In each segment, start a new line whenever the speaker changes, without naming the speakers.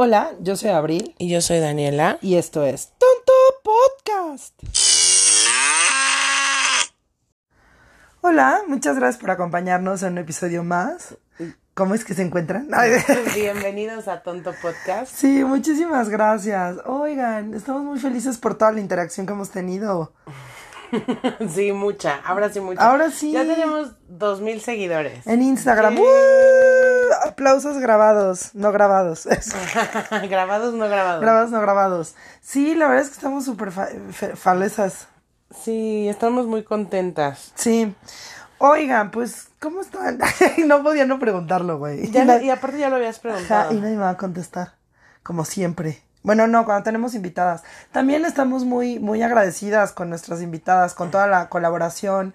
Hola, yo soy Abril
Y yo soy Daniela.
y esto es Tonto Podcast. Hola, muchas gracias por acompañarnos en un episodio más. ¿Cómo es que se encuentran?
Bienvenidos a Tonto Podcast.
Sí, muchísimas gracias. Oigan, estamos muy felices por toda la interacción que hemos tenido.
Sí, mucha. Ahora sí, mucha.
Ahora sí.
Ya tenemos dos mil seguidores.
En Instagram. ¡uh! Aplausos grabados, no grabados.
grabados, no grabados.
grabados, no grabados. Sí, la verdad es que estamos súper fa- falesas.
sí, estamos muy contentas.
Sí. Oigan, pues, ¿cómo están? no podía no preguntarlo, güey. Y
aparte ya lo habías
Ajá,
preguntado.
y nadie me va a contestar. Como siempre. Bueno, no, cuando tenemos invitadas. También estamos muy, muy agradecidas con nuestras invitadas, con toda la colaboración.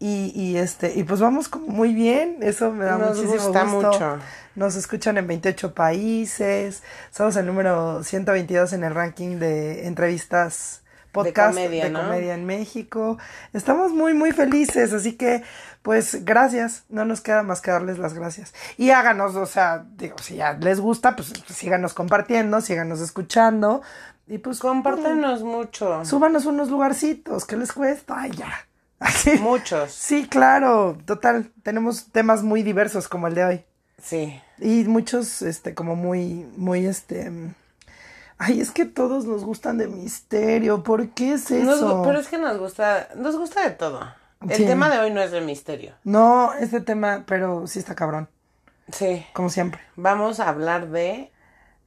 Y, y este, y pues vamos como muy bien. Eso me da
Nos
muchísimo
gusta
gusto.
mucho.
Nos escuchan en 28 países. Somos el número 122 en el ranking de entrevistas podcast de
comedia,
en México. Estamos muy, muy felices, así que, pues, gracias. No nos queda más que darles las gracias. Y háganos, o sea, digo, si ya les gusta, pues síganos compartiendo, síganos escuchando. Y pues,
Compártanos mucho.
súbanos unos lugarcitos, ¿qué les cuesta? Ay, ya.
Muchos.
Sí, claro, total. Tenemos temas muy diversos como el de hoy.
Sí.
Y muchos, este, como muy, muy, este... Ay, es que todos nos gustan de misterio. ¿Por qué es
Nos
eso?
gu- pero es que nos gusta, nos gusta de todo. El
Sí.
tema de hoy no es de misterio.
No, este tema, pero sí está cabrón,
Sí.
como siempre.
Vamos a hablar de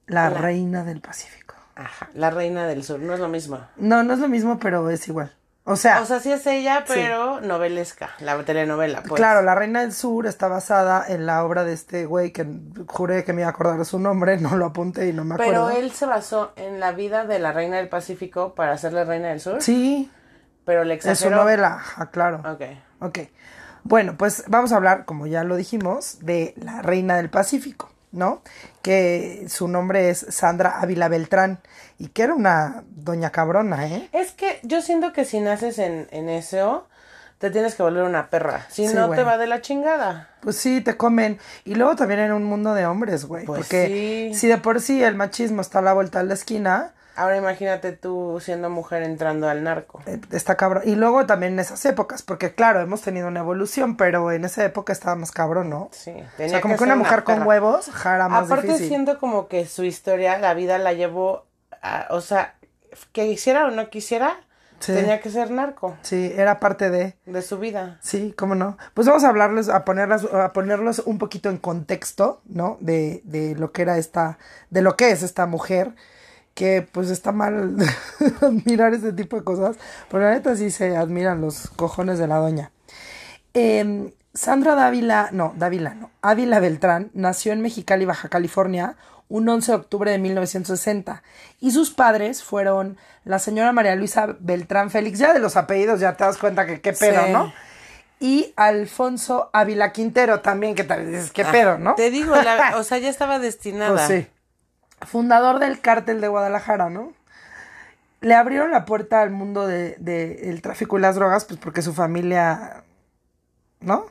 La,
La-
reina del Pacífico.
ajá, la reina del sur. No es lo mismo.
No, no es lo mismo, pero es igual. O sea,
O sea, sí es ella, pero novelesca, la telenovela, pues.
claro, la reina del sur está basada en la obra de este güey que juré que me iba a acordar su nombre, no lo apunté y no me acuerdo.
Pero él se basó en la vida de la reina del Pacífico para hacerle reina del sur.
Sí,
Pero le
es su
exageró.
novela, claro.
Ok.
Ok. Bueno, pues vamos a hablar, como ya lo dijimos, de la reina del Pacífico, ¿no? Que su nombre es Sandra Ávila Beltrán y que era una doña cabrona, ¿eh?
Es que yo siento que si naces en, en eso, te tienes que volver una perra. Si
Sí,
no,
güey.
te va de la chingada.
Pues sí, te comen. Y luego también en un mundo de hombres, güey.
Pues
porque
sí.
si de por sí el machismo está a la vuelta de la esquina,
Ahora imagínate tú siendo mujer entrando al narco.
eh, está cabrón. Y luego también en esas épocas, porque claro, hemos tenido una evolución, pero en esa época estaba más cabrón, ¿no?
Sí.
O sea, como que, una mujer con huevos, jara más
Aparte
difícil.
siento como que su historia, la vida la llevó, a- o sea, que quisiera o no quisiera,
Sí.
tenía que ser narco
Sí, era parte de...
de su vida.
Sí, cómo no. Pues vamos a hablarles, a ponerlas, a ponerlos un poquito en contexto, ¿no? De, de lo que era esta, de lo que es esta mujer, que pues está mal admirar este tipo de cosas, pero la neta sí se admiran los cojones de la doña. Em, Sandra Dávila, no, Dávila no, Ávila Beltrán nació en Mexicali, Baja California, un 11 de octubre de 1960 y sus padres fueron la señora María Luisa Beltrán Félix, ya de los apellidos ya te das cuenta que qué pedo,
Sí.
¿no? Y Alfonso Ávila Quintero también, que también dices qué pedo, ¿no?
Ah, Te digo, la- o sea, ya estaba destinada.
Pues sí. Fundador del cártel de Guadalajara, ¿no? Le abrieron la puerta al mundo del de, el tráfico y las drogas, pues porque su familia, ¿no?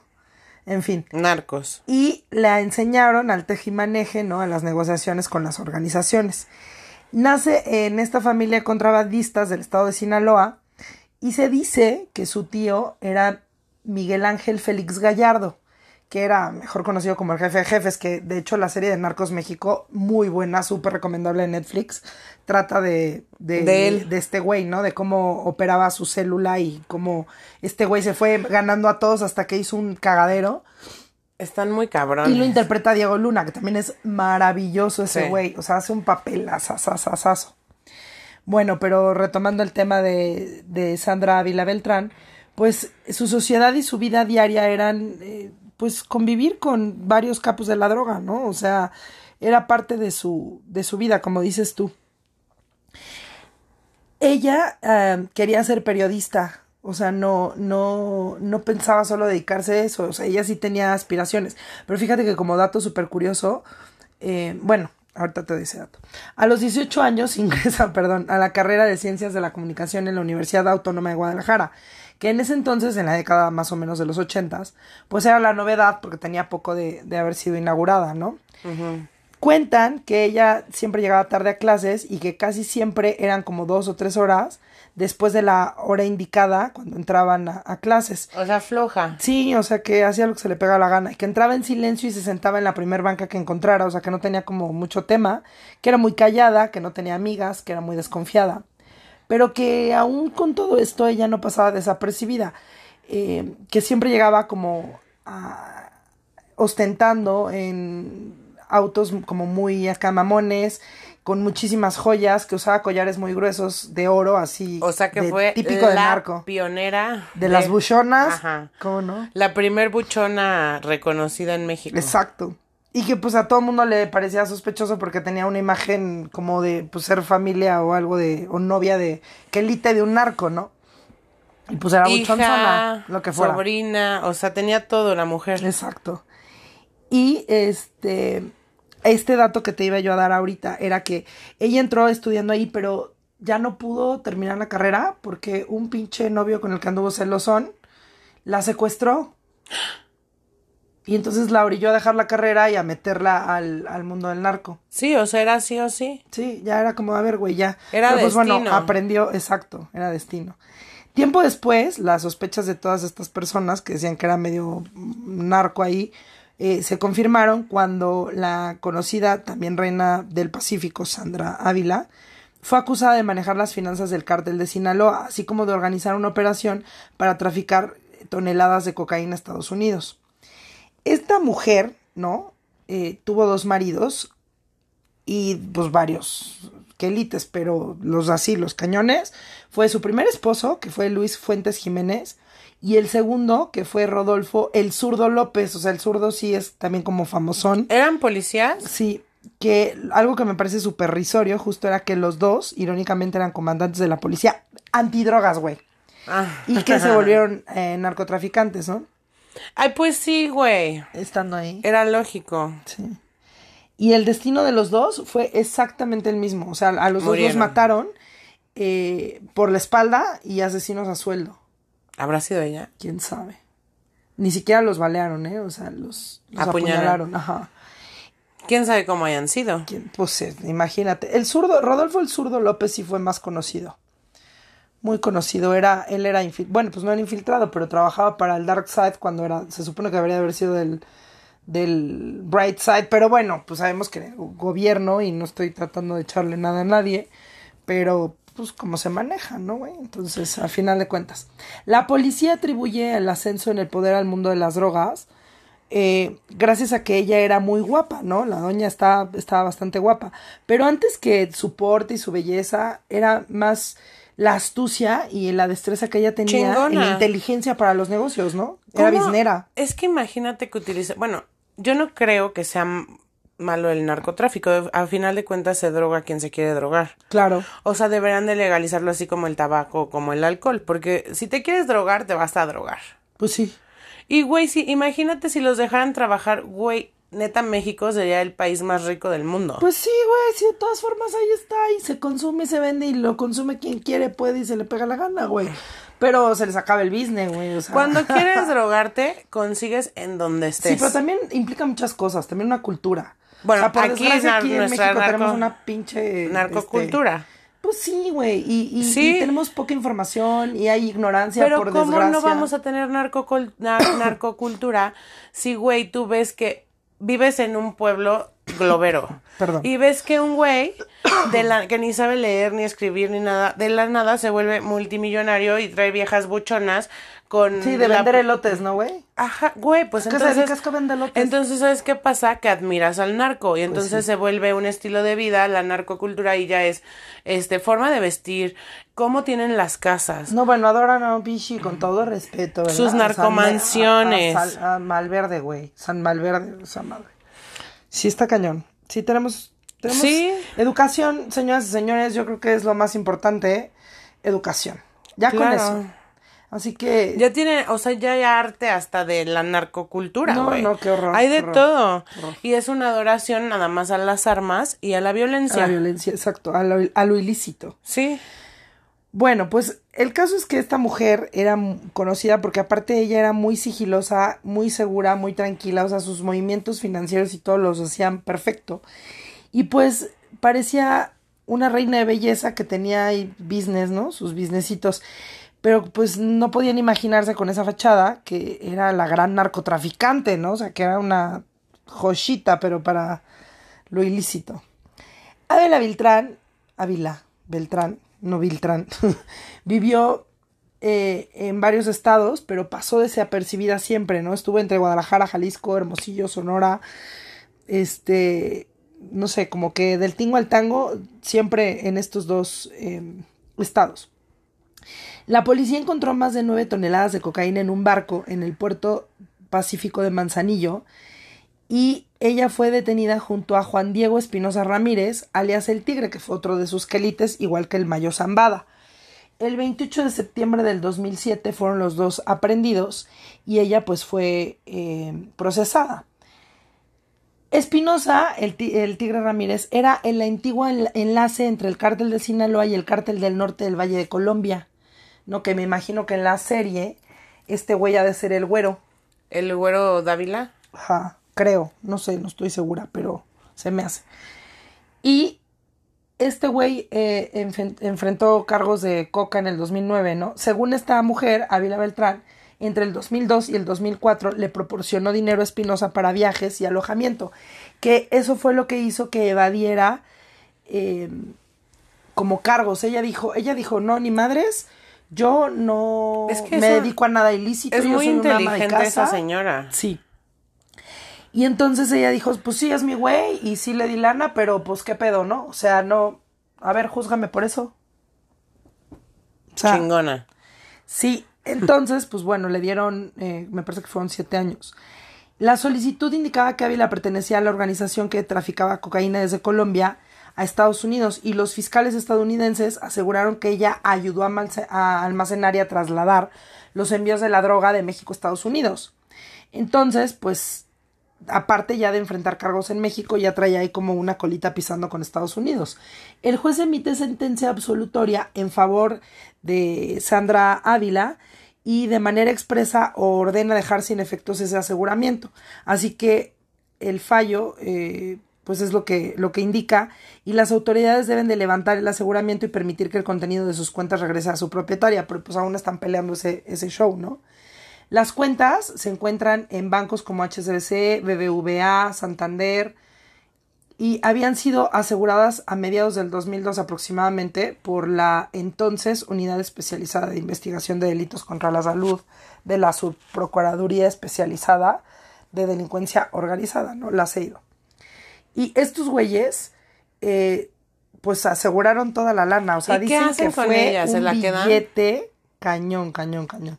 En fin.
Narcos.
Y le enseñaron al tejimaneje, ¿no? A las negociaciones con las organizaciones. Nace en esta familia de contrabandistas del estado de Sinaloa y se dice que su tío era Miguel Ángel Félix Gallardo, que era mejor conocido como el jefe de jefes, que de hecho la serie de Narcos México, muy buena, súper recomendable en Netflix, trata de, de,
De él.
de este güey, ¿no? De cómo operaba su célula y cómo este güey se fue ganando a todos hasta que hizo un cagadero.
Están muy cabrones.
Y lo interpreta Diego Luna, que también es maravilloso ese
Sí.
güey. O sea, hace un papel asasasasazo. Bueno, pero retomando el tema de, de Sandra Ávila Beltrán, pues su sociedad y su vida diaria eran, eh, pues, convivir con varios capos de la droga, ¿no? O sea, era parte de su, de su vida, como dices tú. Ella eh, quería ser periodista, o sea, no, no, no pensaba solo dedicarse a eso, o sea, ella sí tenía aspiraciones. Pero fíjate que como dato súper curioso, eh, bueno, ahorita te doy ese dato. A los 18 años ingresa, perdón, a la carrera de Ciencias de la Comunicación en la Universidad Autónoma de Guadalajara, que en ese entonces, en la década más o menos de los ochentas, pues era la novedad porque tenía poco de, de haber sido inaugurada, ¿no? Cuentan que ella siempre llegaba tarde a clases y que casi siempre eran como dos o tres horas después de la hora indicada cuando entraban a, a clases.
O sea, floja.
Sí, o sea, que hacía lo que se le pegaba la gana, y que entraba en silencio y se sentaba en la primer banca que encontrara, o sea, que no tenía como mucho tema, que era muy callada, que no tenía amigas, que era muy desconfiada, pero que aún con todo esto ella no pasaba desapercibida, eh, que siempre llegaba como a- ostentando en autos como muy acá mamones, con muchísimas joyas, que usaba collares muy gruesos de oro, así.
O sea que
de-
fue
típico de
la
narco.
pionera
De las buchonas.
Ajá.
¿Cómo no?
La primer buchona reconocida en México.
Exacto. Y que pues a todo el mundo le parecía sospechoso porque tenía una imagen como de pues ser familia o algo de, o novia de, que elite de un narco, ¿no? Y pues era buchonzona,
Hija,
lo que fuera.
sobrina, o sea, tenía todo la mujer.
Exacto. Y este, este dato que te iba yo a dar ahorita era que ella entró estudiando ahí, pero ya no pudo terminar la carrera porque un pinche novio con el que anduvo celosón la secuestró. Y entonces la orilló a dejar la carrera y a meterla al, al mundo del narco.
Sí, o sea, era sí o sí.
Sí, ya era como, a ver, güey, ya.
Era
Pero pues bueno, aprendió, exacto, era destino. Tiempo después, las sospechas de todas estas personas que decían que era medio narco ahí, eh, se confirmaron cuando la conocida también reina del Pacífico, Sandra Ávila, fue acusada de manejar las finanzas del cártel de Sinaloa, así como de organizar una operación para traficar toneladas de cocaína a Estados Unidos. Esta mujer, ¿no? Eh, tuvo dos maridos y pues varios quelites, pero los así, los cañones, fue su primer esposo, que fue Luis Fuentes Jiménez, y el segundo, que fue Rodolfo el zurdo López, o sea, el zurdo sí es también como famosón.
¿Eran policías?
Sí, que algo que me parece súper risorio justo era que los dos, irónicamente, eran comandantes de la policía antidrogas, güey.
Ah.
Y que se volvieron eh, narcotraficantes, ¿no?
Ay, pues sí, güey.
Estando ahí.
Era lógico.
Sí. Y el destino de los dos fue exactamente el mismo. O sea, a los dos los mataron eh, por la espalda y asesinos a sueldo.
¿Habrá sido ella?
¿Quién sabe? Ni siquiera los balearon, ¿eh? O sea, los, los
Apuñalaron.
apuñalaron. Ajá.
¿Quién sabe cómo hayan sido?
¿Quién? Pues eh, imagínate. El zurdo, Rodolfo el zurdo López sí fue más conocido. Muy conocido. Era, él era bueno, pues no era infiltrado, pero trabajaba para el Dark Side cuando era, se supone que debería haber sido del, del Bright Side, pero bueno, pues sabemos que gobierno y no estoy tratando de echarle nada a nadie, pero pues como se maneja, ¿no, güey? Entonces, al final de cuentas, la policía atribuye el ascenso en el poder al mundo de las drogas, eh, gracias a que ella era muy guapa, ¿no? La doña estaba bastante guapa. Pero antes que su porte y su belleza, era más la astucia y la destreza que ella tenía en
Chingona.
la inteligencia para los negocios, ¿no? Era
¿Cómo?
biznera.
Es que imagínate que utilice. Bueno, yo no creo que sea malo el narcotráfico. Al final de cuentas se droga quien se quiere drogar.
Claro.
O sea, deberían de legalizarlo así como el tabaco, como el alcohol. Porque si te quieres drogar, te vas a drogar.
Pues sí.
Y, güey, sí, imagínate si los dejaran trabajar, güey. Neta, México sería el país más rico del mundo.
Pues sí, güey, sí, de todas formas ahí está y se consume y se vende y lo consume quien quiere, puede y se le pega la gana, güey. Pero se les acaba el business, güey, o sea.
Cuando quieres drogarte, consigues en donde estés.
Sí, pero también implica muchas cosas, también una cultura.
Bueno, aquí
desgracia,
nar-
aquí en México
narco-
tenemos una pinche...
Narcocultura.
este, pues sí, güey, y, y-
Sí.
y tenemos poca información y hay ignorancia
Pero
por
¿cómo
desgracia.
no vamos a tener narcocul- na- narcocultura si, güey, tú ves que vives en un pueblo globero?
Perdón.
Y ves que un güey de la que ni sabe leer ni escribir ni nada, de la nada se vuelve multimillonario y trae viejas buchonas con
Sí, de
la-
vender elotes, ¿no, güey?
Ajá, güey, pues
¿Qué se
entonces...
dedicas que vende elotes?
Entonces, ¿sabes qué pasa? Que admiras al narco y entonces
Pues sí.
se vuelve un estilo de vida, la narcocultura y ya es, este, forma de vestir, cómo tienen las casas.
No, bueno, adoran a un pinche con todo respeto, ¿verdad?
Sus
A San-
narcomansiones.
A, a Malverde, güey. San Malverde, esa madre. Sí, está cañón. Sí, tenemos, tenemos
Sí.
educación, señoras y señores, yo creo que es lo más importante, ¿eh? educación. Ya con eso. Así que...
Ya tiene, o sea, ya hay arte hasta de la narcocultura,
No, no, qué horror,
Hay de
horror,
todo.
horror.
Y es una adoración nada más a las armas y a la
a
violencia.
la violencia, exacto, a lo, a lo ilícito.
Sí.
Bueno, pues el caso es que esta mujer era conocida porque aparte ella era muy sigilosa, muy segura, muy tranquila, o sea, sus movimientos financieros y todos los hacían perfecto. Y pues parecía una reina de belleza que tenía ahí business, ¿no? Sus businessitos. Pero pues no podían imaginarse con esa fachada que era la gran narcotraficante, ¿no? O sea, que era una joyita, pero para lo ilícito. Adela Beltrán, Ávila Beltrán, no Beltrán, vivió eh, en varios estados, pero pasó desapercibida siempre, ¿no? Estuvo entre Guadalajara, Jalisco, Hermosillo, Sonora, este, no sé, como que del tingo al tango, siempre en estos dos em, estados. La policía encontró más de nueve toneladas de cocaína en un barco en el puerto Pacífico de Manzanillo y ella fue detenida junto a Juan Diego Espinosa Ramírez, alias El Tigre, que fue otro de sus quelites, igual que el Mayo Zambada. El 28 de septiembre del 2007 fueron los dos aprendidos y ella pues fue em, procesada. Espinosa, el, Tigre Ramírez, era el antiguo enlace entre el cártel de Sinaloa y el cártel del norte del Valle de Colombia. No, que me imagino que en la serie este güey ha de ser el güero.
¿El güero Dávila?
Ajá, creo, no sé, no estoy segura, pero se me hace. Y este güey eh, enfrentó cargos de coca en el 2009, ¿no? Según esta mujer, Ávila Beltrán, entre el 2002 y el 2004 le proporcionó dinero a Espinosa para viajes y alojamiento, que eso fue lo que hizo que evadiera em, como cargos. Ella dijo, ella dijo, no, ni madres, yo no me dedico a nada ilícito.
Es muy inteligente esa señora.
Sí. Y entonces ella dijo, pues sí, es mi güey, y sí le di lana, pero pues qué pedo, ¿no? O sea, no, a ver, júzgame por eso.
Chingona.
Sí, entonces, pues bueno, le dieron, eh, me parece que fueron siete años. La solicitud indicaba que Ávila pertenecía a la organización que traficaba cocaína desde Colombia a Estados Unidos y los fiscales estadounidenses aseguraron que ella ayudó a almacenar y a trasladar los envíos de la droga de México a Estados Unidos. Entonces, pues, aparte ya de enfrentar cargos en México, ya traía ahí como una colita pisando con Estados Unidos. El juez emite sentencia absolutoria en favor de Sandra Ávila y de manera expresa ordena dejar sin efectos ese aseguramiento. Así que el fallo eh, pues es lo que, lo que indica y las autoridades deben de levantar el aseguramiento y permitir que el contenido de sus cuentas regrese a su propietaria, pero pues aún están peleando ese, show, ¿no? Las cuentas se encuentran en bancos como HSBC, BBVA, Santander, y habían sido aseguradas a mediados del 2002 aproximadamente por la entonces Unidad Especializada de Investigación de Delitos contra la Salud de la Subprocuraduría Especializada de Delincuencia Organizada, ¿no? La CEIDO. Y estos güeyes, eh, pues aseguraron toda la lana, o sea, dicen que fue un billete cañón, cañón, cañón.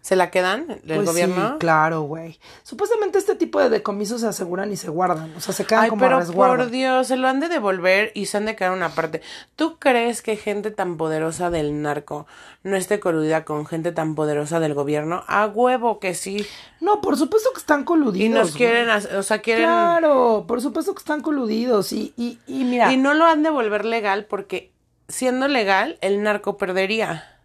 ¿Se la quedan el pues gobierno?
Sí, claro, güey. Supuestamente este tipo de decomisos se aseguran y se guardan. O sea, se quedan Ay, como
pero por Dios, se lo han de devolver y se han de quedar una parte. ¿Tú crees que gente tan poderosa del narco no esté coludida con gente tan poderosa del gobierno? A huevo que sí.
No, por supuesto que están coludidos.
Y nos quieren, o sea, quieren...
Claro, por supuesto que están coludidos. Y, y, y mira...
Y no lo han de volver legal porque siendo legal, el narco perdería.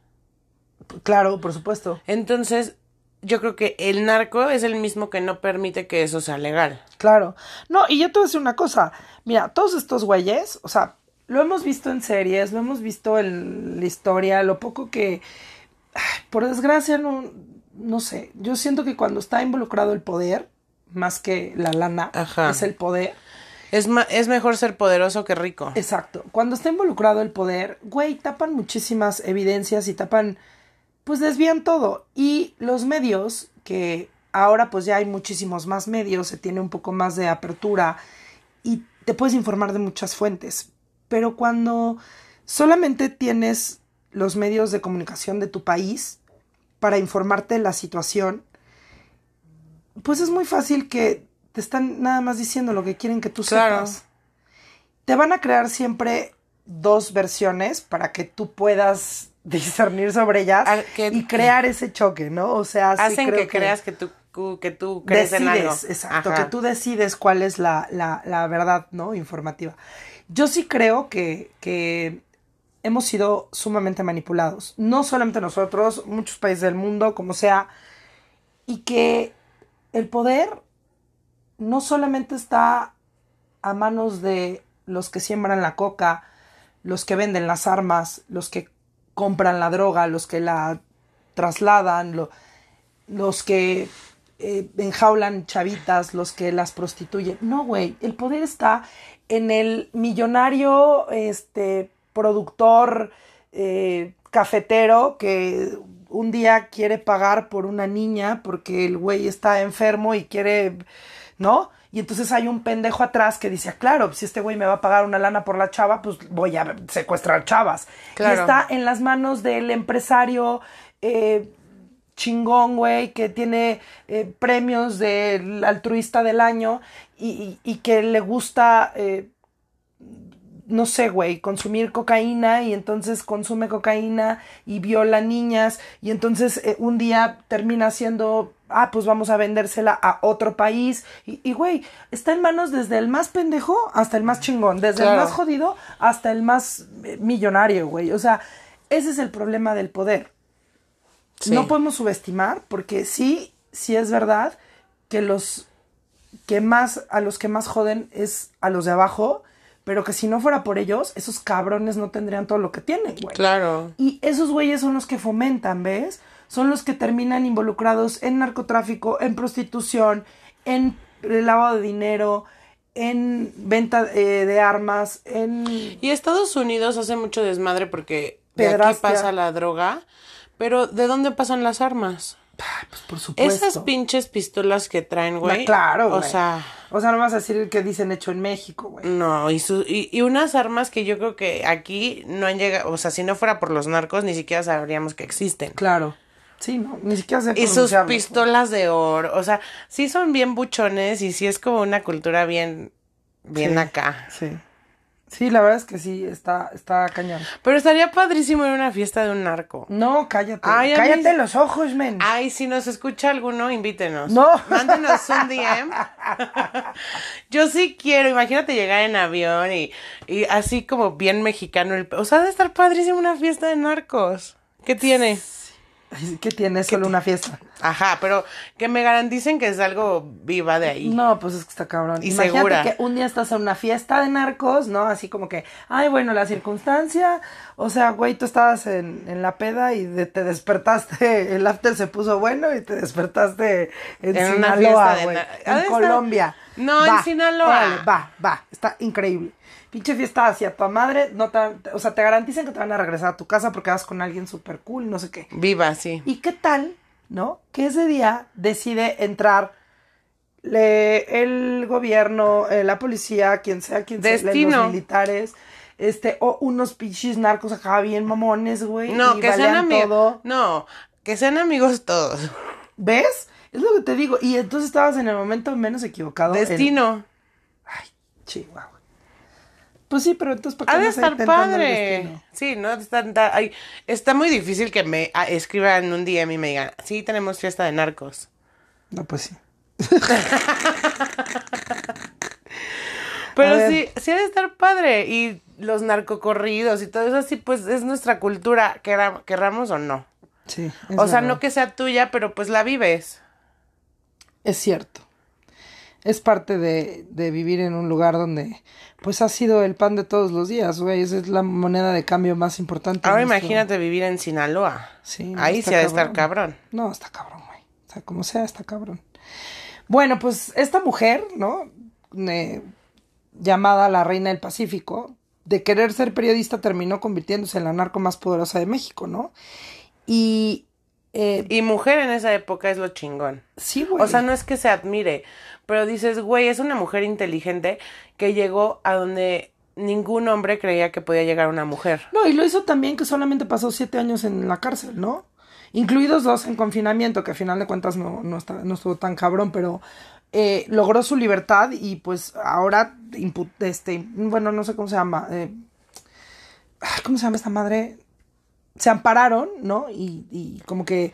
Claro, por supuesto.
Entonces, yo creo que el narco es el mismo que no permite que eso sea legal.
Claro. No, y yo te voy a decir una cosa. Mira, todos estos güeyes, o sea, lo hemos visto en series, lo hemos visto en la historia, lo poco que, por desgracia, no, no sé. Yo siento que cuando está involucrado el poder, más que la lana, es el poder.
Es, es mejor ser poderoso que rico.
Exacto. Cuando está involucrado el poder, güey, tapan muchísimas evidencias y tapan pues desvían todo. Y los medios, que ahora pues ya hay muchísimos más medios, se tiene un poco más de apertura y te puedes informar de muchas fuentes. Pero cuando solamente tienes los medios de comunicación de tu país para informarte de la situación, pues es muy fácil que te están nada más diciendo lo que quieren que tú sepas. Te van a crear siempre dos versiones para que tú puedas discernir sobre ellas y crear ese choque, ¿no? O sea,
hacen que, creas que tú que tú crees en algo.
Exacto, que tú decides cuál es la, la, la, verdad, ¿no? Informativa. Yo sí creo que, que hemos sido sumamente manipulados. No solamente nosotros, muchos países del mundo, como sea. Y que el poder no solamente está a manos de los que siembran la coca, los que venden las armas, los que compran la droga, los que la trasladan, los que eh, enjaulan chavitas, los que las prostituyen. No, güey, el poder está en el millonario, este, productor, eh, cafetero que un día quiere pagar por una niña porque el güey está enfermo y quiere, ¿no? Y entonces hay un pendejo atrás que dice, ah, claro, si este güey me va a pagar una lana por la chava, pues voy a secuestrar chavas. Y está en las manos del empresario eh, chingón, güey, que tiene eh, premios del altruista del año y, y, que le gusta, eh, no sé, güey, consumir cocaína y entonces consume cocaína y viola niñas y entonces eh, un día termina siendo, ah, pues vamos a vendérsela a otro país y, güey, está en manos desde el más pendejo hasta el más chingón, desde el más jodido hasta el más millonario, güey, o sea, ese es el problema del poder no podemos subestimar porque sí, sí es verdad que los que más, a los que más joden es a los de abajo, pero que si no fuera por ellos, esos cabrones no tendrían todo lo que tienen, güey.
Claro.
Y esos güeyes son los que fomentan, ¿ves? Son los que terminan involucrados en narcotráfico, en prostitución, en lavado de dinero, en venta eh, de armas, en...
Y Estados Unidos hace mucho desmadre porque de aquí pasa la droga pero, ¿de dónde pasan las armas?
pues por supuesto.
Esas pinches pistolas que traen, güey.
claro,
O sea.
O sea, no vas a decir que dicen hecho en México, güey.
No, y, y, unas armas que yo creo que aquí no han llegado. O sea, si no fuera por los narcos, ni siquiera sabríamos que existen.
Claro. Sí, no, ni siquiera sé
Y sus pistolas de oro. O sea, sí son bien buchones y sí es como una cultura bien. Bien acá.
Sí. Sí, la verdad es que sí, está, está cañón.
Pero estaría padrísimo en una fiesta de un narco.
No, cállate. cállate los ojos, men.
Ay, si nos escucha alguno, invítenos.
No.
Mándenos un DM. Yo sí quiero, imagínate llegar en avión y, y así como bien mexicano. El, o sea, de estar padrísimo una fiesta de narcos. ¿Qué tiene?
¿Qué tiene? Solo una fiesta.
Ajá, pero que me garanticen que es algo viva de ahí.
No, pues es que está cabrón.
Y Imagínate segura.
que un día estás en una fiesta de narcos, ¿no? Así como que, ay, bueno, la circunstancia. O sea, güey, tú estabas en, en la peda y te despertaste, el after se puso bueno y te despertaste en, Sinaloa, güey. En Colombia.
No, en Sinaloa.
va, va, está increíble pinche fiesta hacia tu madre, no te, o sea, te garantizan que te van a regresar a tu casa porque vas con alguien súper cool, no sé qué.
Viva, sí.
¿Y qué tal, no? Que ese día decide entrar el gobierno, eh, la policía, quien sea, quien sea, los militares, este, o unos pinches narcos acá bien mamones, güey.
No, que sean amigos. No, que sean amigos todos.
¿Ves? Es lo que te digo. Y entonces estabas en el momento menos equivocado.
Destino.
Ay, chihuahua. Pues sí, pero entonces ¿para
qué Ha de estar padre. Sí, no está, está muy difícil que me ah, escriban un DM y me digan, sí, tenemos fiesta de narcos.
No, pues sí.
pero sí, sí ha de estar padre. Y los narcocorridos y todo eso, sí, pues es nuestra cultura, querramos o no.
Sí.
O sea, no que sea tuya, pero pues la vives.
Es cierto es parte de, de, vivir en un lugar donde pues ha sido el pan de todos los días, güey, esa es la moneda de cambio más importante.
Ahora imagínate vivir en Sinaloa. Sí. Ahí sí ha de estar cabrón.
No, está cabrón, güey. O sea, como sea, está cabrón. Bueno, pues esta mujer, ¿no? llamada la Reina del Pacífico, de querer ser periodista terminó convirtiéndose en la narco más poderosa de México, ¿no? Y eh,
y mujer en esa época es lo chingón.
Sí, güey.
O sea, no es que se admire, pero dices, güey, es una mujer inteligente que llegó a donde ningún hombre creía que podía llegar una mujer.
No, y lo hizo también que solamente pasó siete años en la cárcel, ¿no? Incluidos dos en confinamiento, que a final de cuentas no, no, está, no estuvo tan cabrón, pero eh, logró su libertad y pues ahora, este, bueno, no sé cómo se llama. Eh, ¿Cómo se llama esta madre? Se ampararon, ¿no? Y, y como que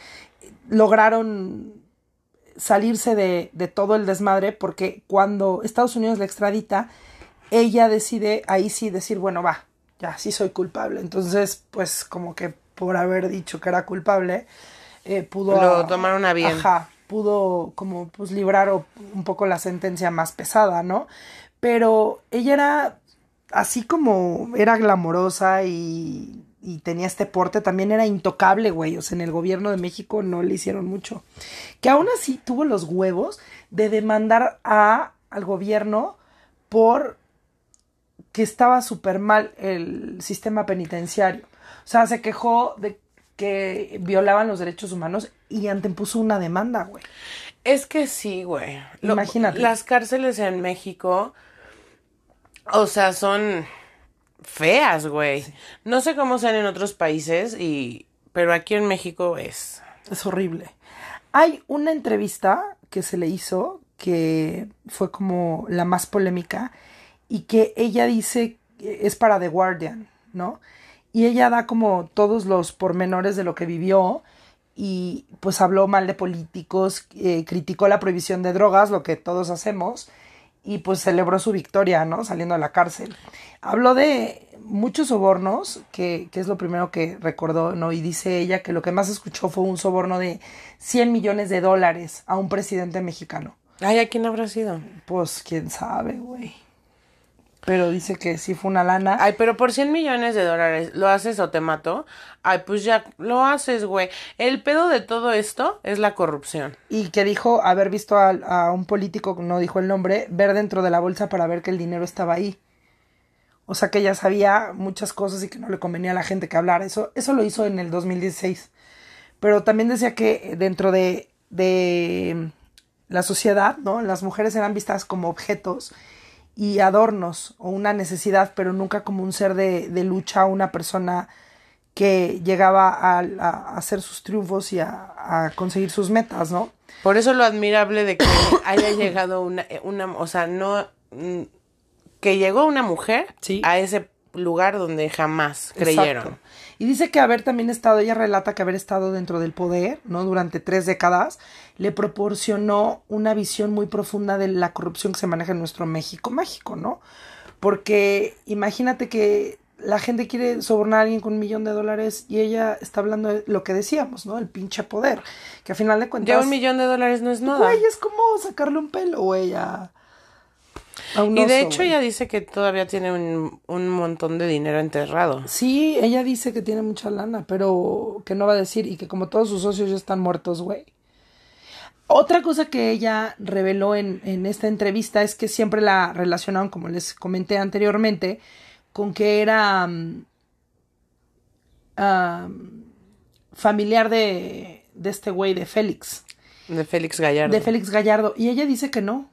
lograron salirse de, de, todo el desmadre porque cuando Estados Unidos la extradita, ella decide ahí sí decir, bueno, va, ya sí soy culpable. Entonces, pues como que por haber dicho que era culpable, eh, pudo...
Lo tomaron a bien.
Ajá, pudo como pues librar o- un poco la sentencia más pesada, ¿no? Pero ella era así como era glamorosa y, y tenía este porte, también era intocable, güey. O sea, en el gobierno de México no le hicieron mucho. Que aún así tuvo los huevos de demandar a, al gobierno por que estaba súper mal el sistema penitenciario. O sea, se quejó de que violaban los derechos humanos y antepuso una demanda, güey.
Es que sí, güey. Lo-
Imagínate.
Las cárceles en México, o sea, son feas, güey. No sé cómo sean en otros países, y pero aquí en México es.
Es horrible. Hay una entrevista que se le hizo que fue como la más polémica y que ella dice que es para The Guardian, ¿no? Y ella da como todos los pormenores de lo que vivió y pues habló mal de políticos, eh, criticó la prohibición de drogas, lo que todos hacemos, y pues celebró su victoria, ¿no? Saliendo de la cárcel. Habló de muchos sobornos, que, que es lo primero que recordó, ¿no? Y dice ella que lo que más escuchó fue un soborno de 100 millones de dólares a un presidente mexicano.
Ay, ¿a quién habrá sido?
Pues quién sabe, güey. Pero dice que sí fue una lana.
Ay, pero por 100 millones de dólares, ¿lo haces o te mato? Ay, pues ya lo haces, güey. El pedo de todo esto es la corrupción.
y que dijo haber visto a, a un político, no dijo el nombre, ver dentro de la bolsa para ver que el dinero estaba ahí. O sea que ella sabía muchas cosas y que no le convenía a la gente que hablara. Eso, eso lo hizo en el 2016. Pero también decía que dentro de, de la sociedad, ¿no? Las mujeres eran vistas como objetos y adornos o una necesidad, pero nunca como un ser de, de lucha, una persona que llegaba a, a hacer sus triunfos y a, a conseguir sus metas, ¿no?
Por eso lo admirable de que haya llegado una, una o sea, no, mm, que llegó una mujer
Sí.
a ese lugar donde jamás creyeron.
Exacto. Y dice que haber también estado, ella relata que haber estado dentro del poder, ¿no? Durante tres décadas, le proporcionó una visión muy profunda de la corrupción que se maneja en nuestro México, México, ¿no? Porque imagínate que la gente quiere sobornar a alguien con un millón de dólares y ella está hablando de lo que decíamos, ¿no? El pinche poder. Que al final de cuentas.
Ya un millón de dólares no es nada.
Güey, es como sacarle un pelo, güey, a,
y de hecho ella dice que todavía tiene un, un montón de dinero enterrado.
Sí, ella dice que tiene mucha lana, pero que no va a decir y que como todos sus socios ya están muertos, güey. Otra cosa que ella reveló en, en esta entrevista es que siempre la relacionaron, como les comenté anteriormente, con que era mm, am, familiar de, de este güey, de Félix,
De Félix Gallardo.
de Félix Gallardo. Y ella dice que no,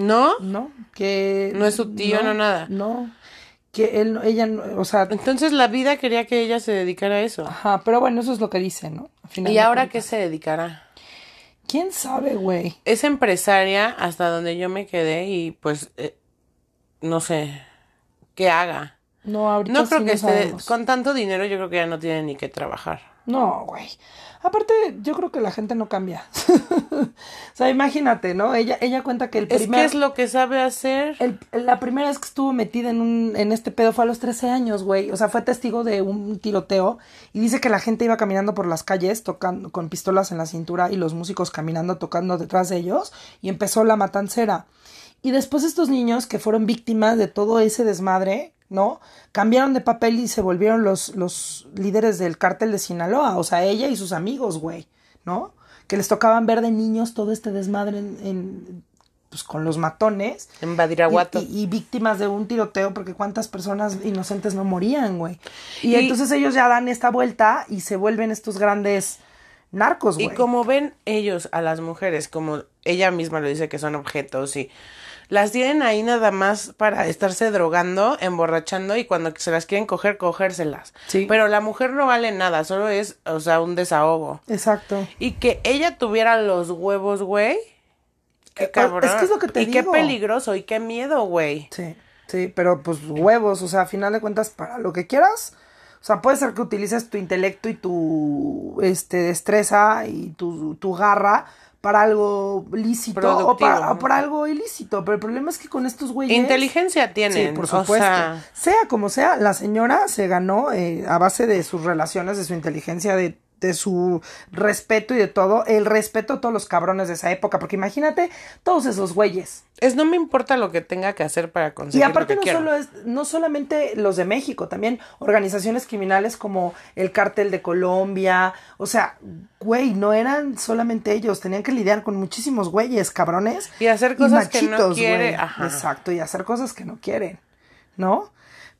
¿No?
no, que...
No es su tío, no nada.
No, que él, ella, no- o sea,
Entonces la vida quería que ella se dedicara a eso.
Ajá, pero bueno, eso es lo que dice, ¿no?
¿Y ahora qué se dedicará?
¿Quién sabe, güey?
Es empresaria hasta donde yo me quedé y pues eh, no sé qué haga.
No, ahorita
No creo
sí
que esté
sabemos.
con tanto dinero, yo creo que ya no tiene ni que trabajar.
No, güey. Aparte, yo creo que la gente no cambia. o sea, imagínate, ¿no? Ella, ella cuenta que el
Es
primer...
que es lo que sabe hacer.
el- la primera vez que estuvo metida en, un, en este pedo fue a los 13 años, güey. O sea, fue testigo de un tiroteo y dice que la gente iba caminando por las calles tocando con pistolas en la cintura y los músicos caminando tocando detrás de ellos y empezó la matancera. Y después estos niños que fueron víctimas de todo ese desmadre, ¿no? Cambiaron de papel y se volvieron los, los líderes del cártel de Sinaloa. O sea, ella y sus amigos, güey, ¿no? Que les tocaban ver de niños todo este desmadre en, en, pues con los matones.
En Badiraguato.
Y, y- y víctimas de un tiroteo, porque cuántas personas inocentes no morían, güey. Y,
Y-
entonces ellos ya dan esta vuelta y se vuelven estos grandes narcos,
Y
güey.
como ven ellos a las mujeres, como ella misma lo dice que son objetos y las tienen ahí nada más para estarse drogando, emborrachando y cuando se las quieren coger, cogérselas.
Sí.
Pero la mujer no vale nada, solo es, o sea, un desahogo.
Exacto.
Y que ella tuviera los huevos, güey. Qué
Eh,
cabrón.
es que es lo que te
y
digo.
qué peligroso y qué miedo, güey.
Sí, sí, pero pues huevos, o sea, a final de cuentas, para lo que quieras. O sea, puede ser que utilices tu intelecto y tu este, destreza y tu, tu garra para algo lícito o para, o para algo ilícito. Pero el problema es que con estos güeyes.
Inteligencia tienen.
Sí, por
o
supuesto.
sea,
sea... como sea, la señora se ganó eh, a base de sus relaciones, de su inteligencia, de, de su respeto y de todo. El respeto a todos los cabrones de esa época. Porque imagínate todos esos güeyes.
es no me importa lo que tenga que hacer para
Y
conseguir
aparte
lo
no
que quiero.
solo es, no solamente los de México, también organizaciones criminales como el cártel de Colombia, o sea, güey, no eran solamente ellos, tenían que lidiar con muchísimos güeyes, cabrones.
Y hacer cosas que no quiere,
güey.
ajá.
Exacto, y hacer cosas que no quieren, ¿no?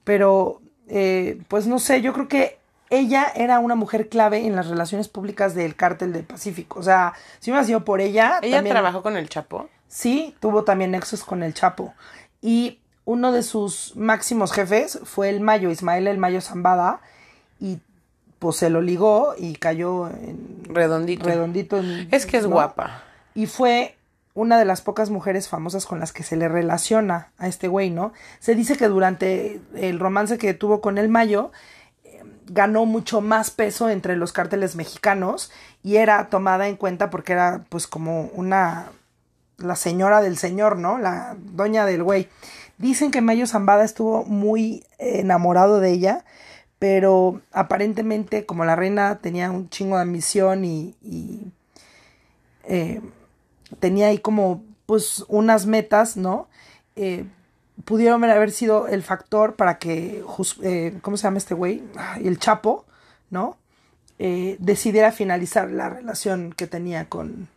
Pero, eh, pues no sé, yo creo que ella era una mujer clave en las relaciones públicas del cártel del Pacífico. O sea, si hubiera sido por ella.
Ella
también-
trabajó con el Chapo.
Sí, tuvo también nexos con el Chapo. Y uno de sus máximos jefes fue el Mayo, Ismael el Mayo Zambada. Y pues se lo ligó y cayó en
Redondito.
redondito. en-
Es que es
¿no?
guapa.
Y fue una de las pocas mujeres famosas con las que se le relaciona a este güey, ¿no? Se dice que durante el romance que tuvo con el Mayo, ganó mucho más peso entre los cárteles mexicanos y era tomada en cuenta porque era pues como una la señora del señor, ¿no? La doña del güey. Dicen que Mayo Zambada estuvo muy enamorado de ella, pero aparentemente como la reina tenía un chingo de ambición y, y, eh, tenía ahí como pues unas metas, ¿no? Eh, pudieron haber sido el factor para que, eh, ¿cómo se llama este güey? El Chapo, ¿no? Eh, decidiera finalizar la relación que tenía con,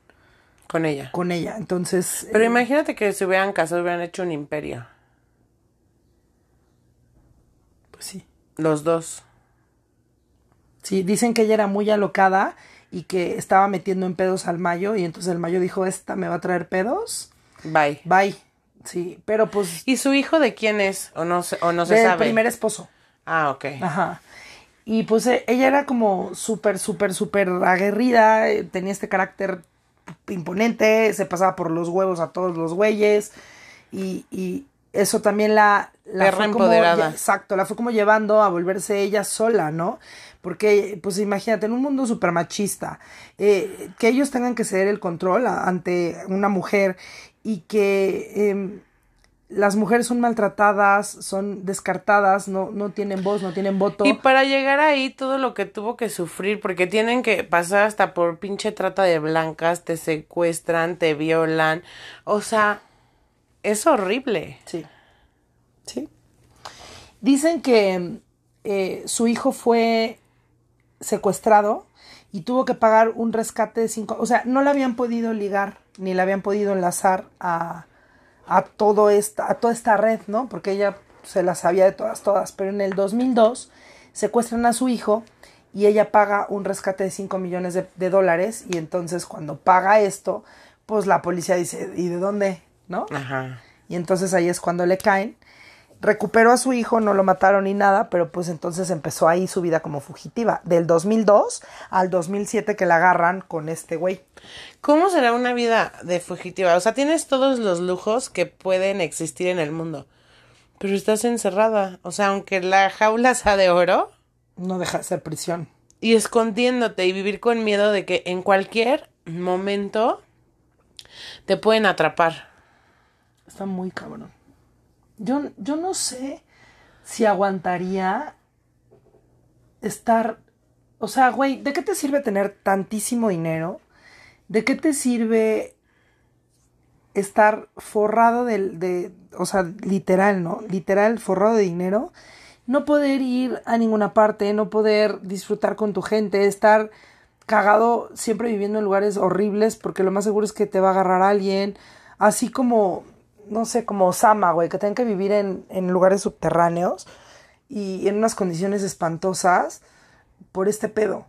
Con ella.
con ella. Entonces,
Pero
eh,
imagínate que se hubieran casado, hubieran hecho un imperio.
pues sí.
Los dos.
Sí, dicen que ella era muy alocada y que estaba metiendo en pedos al Mayo y entonces el Mayo dijo, esta me va a traer pedos,
Bye.
bye. Sí, pero pues
¿Y su hijo de quién es? ¿O no, se- o no se
del
sabe?
primer esposo.
Ah, ok.
Ajá. Y pues eh, ella era como súper, súper, súper aguerrida, eh, tenía este carácter imponente, se pasaba por los huevos a todos los güeyes y, y eso también la... la
Perra
fue como-
empoderada.
exacto, la fue como llevando a volverse ella sola, ¿no? Porque, pues imagínate, en un mundo súper machista, eh, que ellos tengan que ceder el control a- ante una mujer y que... em, las mujeres son maltratadas, son descartadas, no, no tienen voz, no tienen voto.
Y para llegar ahí, todo lo que tuvo que sufrir, porque tienen que pasar hasta por pinche trata de blancas, te secuestran, te violan. O sea, es horrible.
Sí. Sí. Dicen que eh, su hijo fue secuestrado y tuvo que pagar un rescate de cinco. O sea, no le habían podido ligar ni le habían podido enlazar a, a, todo esta, a toda esta red, ¿no? Porque ella se la sabía de todas, todas. Pero en el 2002 secuestran a su hijo y ella paga un rescate de 5 millones de, de dólares. Y entonces, cuando paga esto, pues la policía dice: ¿y de dónde? ¿No?
Ajá.
Y entonces ahí es cuando le caen. Recuperó a su hijo, no lo mataron ni nada, pero pues entonces empezó ahí su vida como fugitiva. Del 2002 al 2007 que la agarran con este güey.
¿Cómo será una vida de fugitiva? O sea, tienes todos los lujos que pueden existir en el mundo, pero estás encerrada. O sea, aunque la jaula sea de oro
No deja de ser prisión.
y escondiéndote y vivir con miedo de que en cualquier momento te pueden atrapar.
Está muy cabrón. Yo, yo no sé si aguantaría estar... O sea, güey, ¿de qué te sirve tener tantísimo dinero? ¿De qué te sirve estar forrado del- de, o sea, literal, ¿no? Literal, forrado de dinero. No poder ir a ninguna parte, no poder disfrutar con tu gente, estar cagado siempre viviendo en lugares horribles porque lo más seguro es que te va a agarrar alguien. Así como, no sé, como Osama, güey, que tengan que vivir en, en lugares subterráneos y en unas condiciones espantosas por este pedo.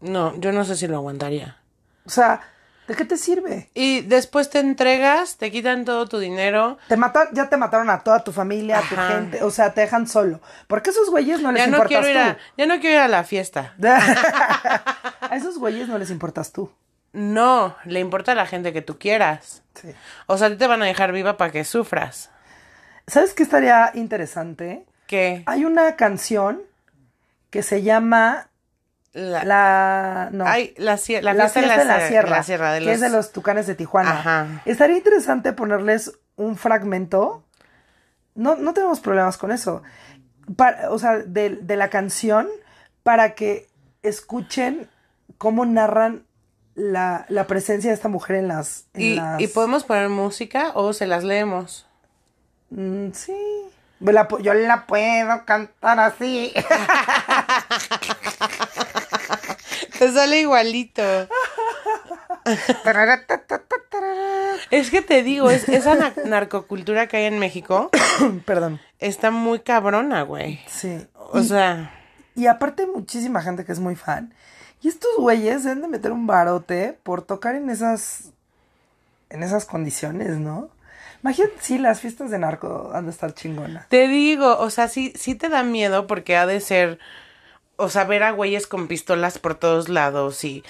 No, yo no sé si lo aguantaría.
O sea, ¿de qué te sirve?
Y después te entregas, te quitan todo tu dinero.
Te mata, ya te mataron a toda tu familia, a tu gente, o sea, te dejan solo. Porque a esos güeyes no les
Ya no
importas
quiero ir a,
tú.
ya no quiero ir a la fiesta.
a esos güeyes no les importas tú.
No, le importa a la gente que tú quieras.
Sí.
O sea, a ti te van a dejar viva para que sufras.
¿Sabes qué estaría interesante?
¿Qué?
Hay una canción que se llama
La,
La. No.
ay, la, la
La
fiesta,
fiesta
en la,
en
sierra, de
que
los...
es de los tucanes de Tijuana.
Ajá.
Estaría interesante ponerles un fragmento. No, no tenemos problemas con eso. Para- o sea, de, de la canción para que escuchen cómo narran la, la presencia de esta mujer en las. en
y,
las-
y podemos poner música o se las leemos.
Mm, sí. La yo la puedo cantar así.
Te sale igualito. Es que te digo, es, esa na- narcocultura que hay en México
Perdón.
está muy cabrona, güey.
Sí.
O sea,
Y aparte hay muchísima gente que es muy fan. Y estos güeyes deben de meter un barote por tocar en esas en esas condiciones, ¿no? Imagínate, sí, las fiestas de narco han de estar chingonas.
te digo, o sea, sí, sí te da miedo porque ha de ser, o sea, ver a güeyes con pistolas por todos lados y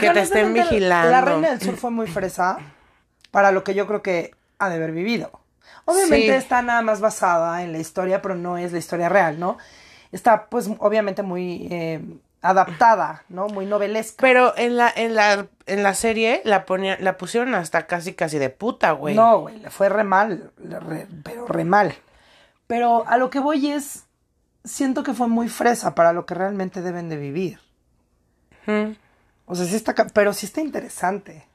que te estén vigilando.
La Reina del Sur fue muy fresa para lo que yo creo que ha de haber vivido. Obviamente
Sí.
está nada más basada en la historia, pero no es la historia real, ¿no? Está, pues, obviamente muy eh, adaptada, ¿no? Muy novelesca.
Pero en la, en la, en la serie la ponía, la pusieron hasta casi casi de puta, güey.
No, güey, le fue re mal, re- pero re mal. Pero a lo que voy es, siento que fue muy fresa para lo que realmente deben de vivir. O sea, sí está, pero sí está interesante.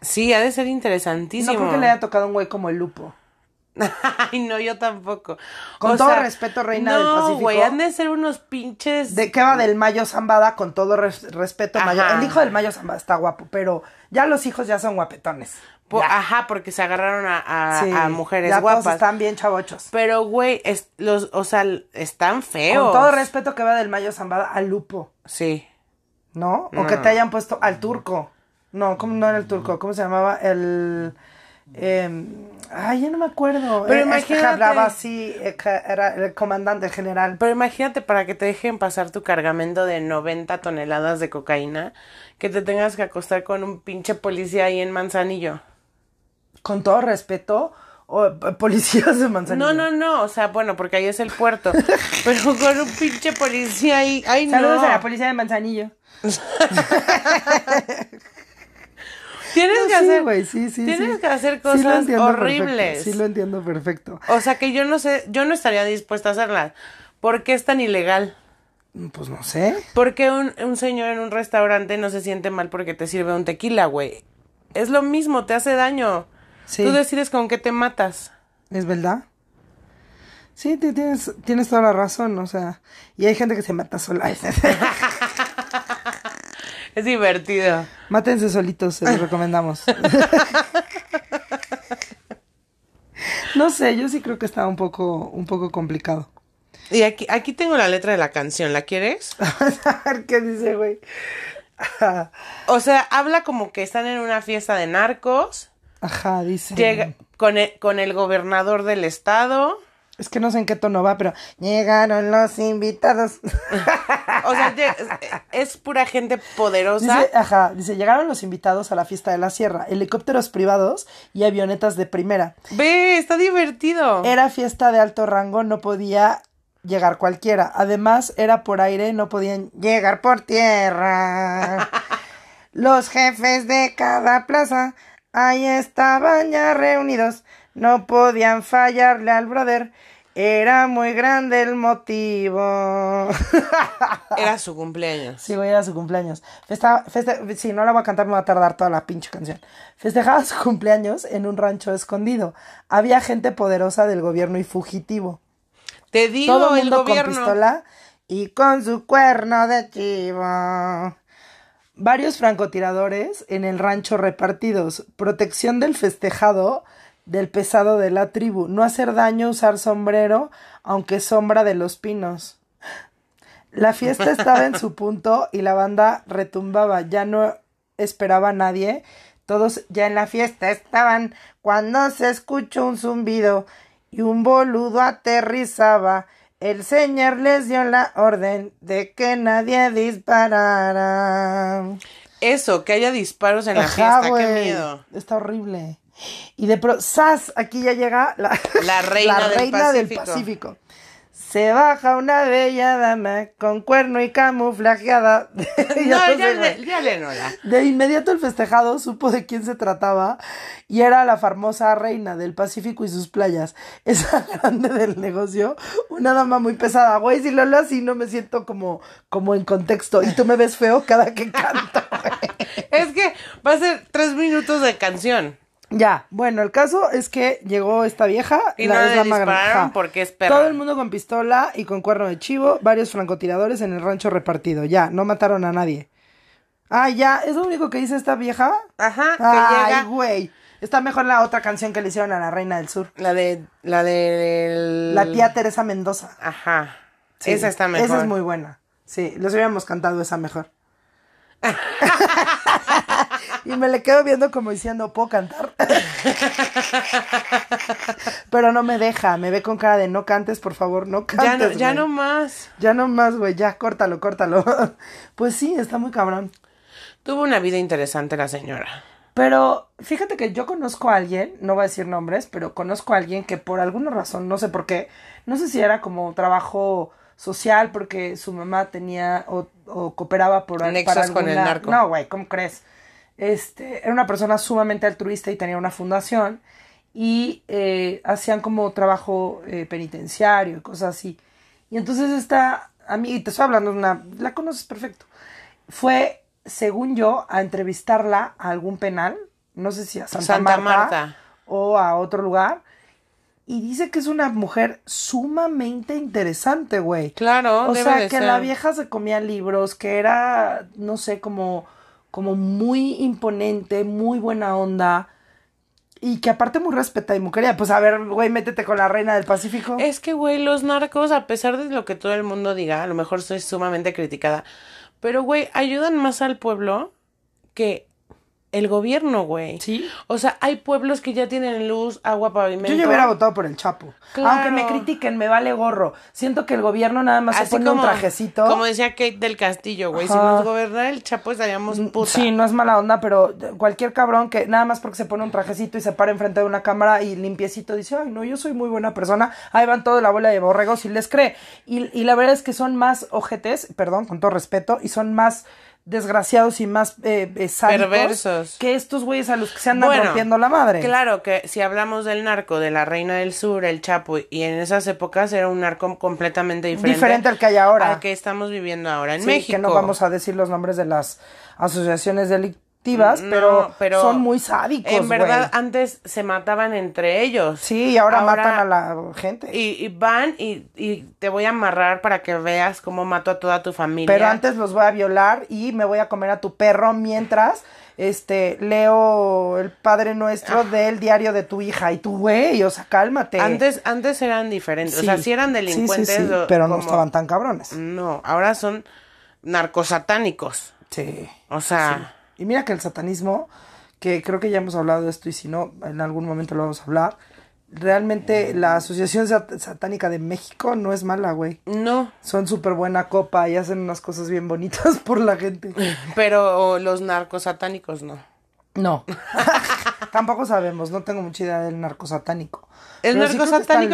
Sí, ha de ser
No
interesantísimo.
creo que le haya tocado a un güey como el Lupo.
Ay, no, yo tampoco.
Con todo respeto, reina del
no,
Pacífico.
güey, han de ser unos pinches.
De qué va del Mayo Zambada, con todo res- respeto, Mayo. El hijo del Mayo Zambada está guapo, pero ya los hijos ya son guapetones.
Po-
Ya.
Ajá, porque se agarraron a, a-
Sí,
a mujeres
ya
guapas.
todos están bien chavochos.
Pero, güey, es- los, o sea, están feos.
Con todo respeto que va del Mayo Zambada al Lupo.
Sí.
¿no? O que te hayan puesto al turco. No, ¿cómo no era el turco? ¿Cómo se llamaba? El... em, ay, ya no me acuerdo.
Pero
Eh, este que
imagínate-
hablaba así, eh, era el comandante general.
Pero imagínate para que te dejen pasar tu cargamento de 90 toneladas de cocaína, que te tengas que acostar con un pinche policía ahí en Manzanillo.
Con todo respeto, o, policías de Manzanillo.
No, no, no, o sea, bueno, porque ahí es el puerto. pero con un pinche policía ahí. Ay,
Saludos
no.
a la policía de Manzanillo.
Tienes
No,
que
sí,
hacer.
güey, sí, sí,
tienes que hacer cosas horribles.
perfecto, Sí lo entiendo perfecto.
O sea que yo no sé, yo no estaría dispuesta a hacerlas. ¿Por qué es tan ilegal?
Pues no sé.
Porque un, un señor en un restaurante no se siente mal porque te sirve un tequila, güey. Es lo mismo, te hace daño.
Sí.
Tú decides con qué te matas.
¿Es verdad? Sí, ti- tienes, tienes toda la razón, o sea, y hay gente que se mata sola.
Es divertido.
Mátense solitos, se los recomendamos. no sé, yo sí creo que está un poco, un poco complicado.
Y aquí, aquí tengo la letra de la canción, ¿la quieres?
a ver qué dice, güey.
O sea, habla como que están en una fiesta de narcos.
Ajá, dice.
Llega con el, con el gobernador del estado.
Es que no sé en qué tono va, pero llegaron los invitados.
O sea, es pura gente poderosa.
Dice, ajá, dice, llegaron los invitados a la fiesta de la sierra, helicópteros privados y avionetas de primera.
Ve, está divertido.
Era fiesta de alto rango, no podía llegar cualquiera. Además, era por aire, no podían llegar por tierra. Los jefes de cada plaza ahí estaban ya reunidos. No podían fallarle al brother. Era muy grande el motivo.
Era su cumpleaños.
Sí, güey, era su cumpleaños. Festa, feste- sí, no la voy a cantar, me va a tardar toda la pinche canción. Festejaba su cumpleaños en un rancho escondido. Había gente poderosa del gobierno y fugitivo.
Te digo,
Todo el
el
mundo con
gobierno.
pistola y con su cuerno de chivo. Varios francotiradores en el rancho repartidos. Protección del festejado del pesado de la tribu. No hacer daño, usar sombrero, aunque sombra de los pinos. La fiesta estaba en su punto y la banda retumbaba. Ya no esperaba a nadie. Todos ya en la fiesta estaban cuando se escuchó un zumbido y un boludo aterrizaba. El señor les dio la orden de que nadie disparara.
Eso, que haya disparos en la
Ajá,
fiesta, qué
güey.
miedo.
Está horrible. Y de pro, ¡zas! Aquí ya llega la,
La reina
la
del
reina del
Pacífico.
Se baja una bella dama con cuerno y camuflajeada. Ya
No, ya, le- ya.
De inmediato el festejado supo de quién se trataba y era la famosa reina del Pacífico y sus playas, esa grande del negocio, una dama muy pesada. Güey, si lo hablo así no me siento como, como en contexto y tú me ves feo cada que canto. güey.
Es que va a ser tres minutos de canción.
Ya, bueno, el caso es que llegó esta vieja.
Y no le
es dama
dispararon porque es perra.
Todo el mundo con pistola y con cuerno de chivo, varios francotiradores en el rancho repartido. Ya, no mataron a nadie. Ah, ya, es lo único que dice esta vieja.
Ajá, que
Ay,
llega
güey. Está mejor la otra canción que le hicieron a la Reina del Sur.
la de la de
La tía Teresa Mendoza.
Ajá.
Sí,
esa está mejor.
Esa es muy buena. Sí, les hubiéramos cantado esa mejor. y me le quedo viendo como diciendo, ¿puedo cantar? Pero no me deja, me ve con cara de no cantes, por favor, no
ya
cantes.
no, ya
güey".
no más.
Ya no más, güey, ya, córtalo, córtalo. pues sí, está muy cabrón.
Tuvo una vida interesante la señora.
Pero fíjate que yo conozco a alguien, no voy a decir nombres, pero conozco a alguien que por alguna razón, no sé por qué, no sé si era como trabajo social porque su mamá tenía o, o cooperaba por
Nexos
para
con el narco.
No, güey, ¿cómo crees? Este, era una persona sumamente altruista y tenía una fundación y eh, hacían como trabajo eh, penitenciario y cosas así. Y entonces esta amiga, y te estoy hablando de una, la conoces perfecto, fue, según yo, a entrevistarla a algún penal, no sé si a Santa,
Santa
Marta,
Marta.
o a otro lugar, y dice que es una mujer sumamente interesante, güey.
Claro,
O
debe
sea,
de
que
ser.
la vieja se comía libros, que era, no sé, como, como muy imponente, muy buena onda. Y que aparte muy respetada y muy querida. Pues a ver, güey, métete con la reina del Pacífico.
Es que, güey, los narcos, a pesar de lo que todo el mundo diga, a lo mejor soy sumamente criticada, pero, güey, ayudan más al pueblo que el gobierno, güey.
Sí.
O sea, hay pueblos que ya tienen luz, agua, pavimento.
Yo ya hubiera votado por el Chapo.
Claro.
Aunque me critiquen, me vale gorro. Siento que el gobierno nada más se pone
como,
un trajecito.
como decía Kate del Castillo, güey, si nos gobernara el Chapo estaríamos puta.
Sí, no es mala onda, pero cualquier cabrón que nada más porque se pone un trajecito y se para enfrente de una cámara y limpiecito dice, ay, no, yo soy muy buena persona, ahí van toda la bola de borregos y les cree. Y, y la verdad es que son más ojetes, perdón, con todo respeto, y son más desgraciados y más eh, eh,
Perversos.
que estos güeyes a los que se andan
Bueno,
rompiendo la madre.
Claro que si hablamos del narco, de la Reina del Sur, el Chapo, y en esas épocas era un narco completamente diferente.
Diferente al que hay ahora.
Al que estamos viviendo ahora en
Sí,
México.
que no vamos a decir los nombres de las asociaciones delictivas,
No,
pero,
pero
son muy sádicos,
En verdad, antes se mataban entre ellos.
Sí, y ahora, matan a la gente.
Y, y van y, y te voy a amarrar para que veas cómo mato a toda tu familia.
Pero antes los voy a violar y me voy a comer a tu perro mientras este leo el Padre Nuestro del diario de tu hija. Y tú, güey, o sea, cálmate.
Antes, antes eran diferentes. O sea, sí eran delincuentes.
sí, sí,
o-
pero no estaban tan cabrones.
No, ahora son narcosatánicos.
Sí.
O sea,
Y mira que el satanismo, que creo que ya hemos hablado de esto y si no, en algún momento lo vamos a hablar. Realmente la Asociación Sat- Satánica de México no es mala, güey.
no.
Son súper buena copa y hacen unas cosas bien bonitas por la gente.
Pero los narcosatánicos no.
No. Tampoco sabemos, no tengo mucha idea del narcosatánico.
El
Pero sí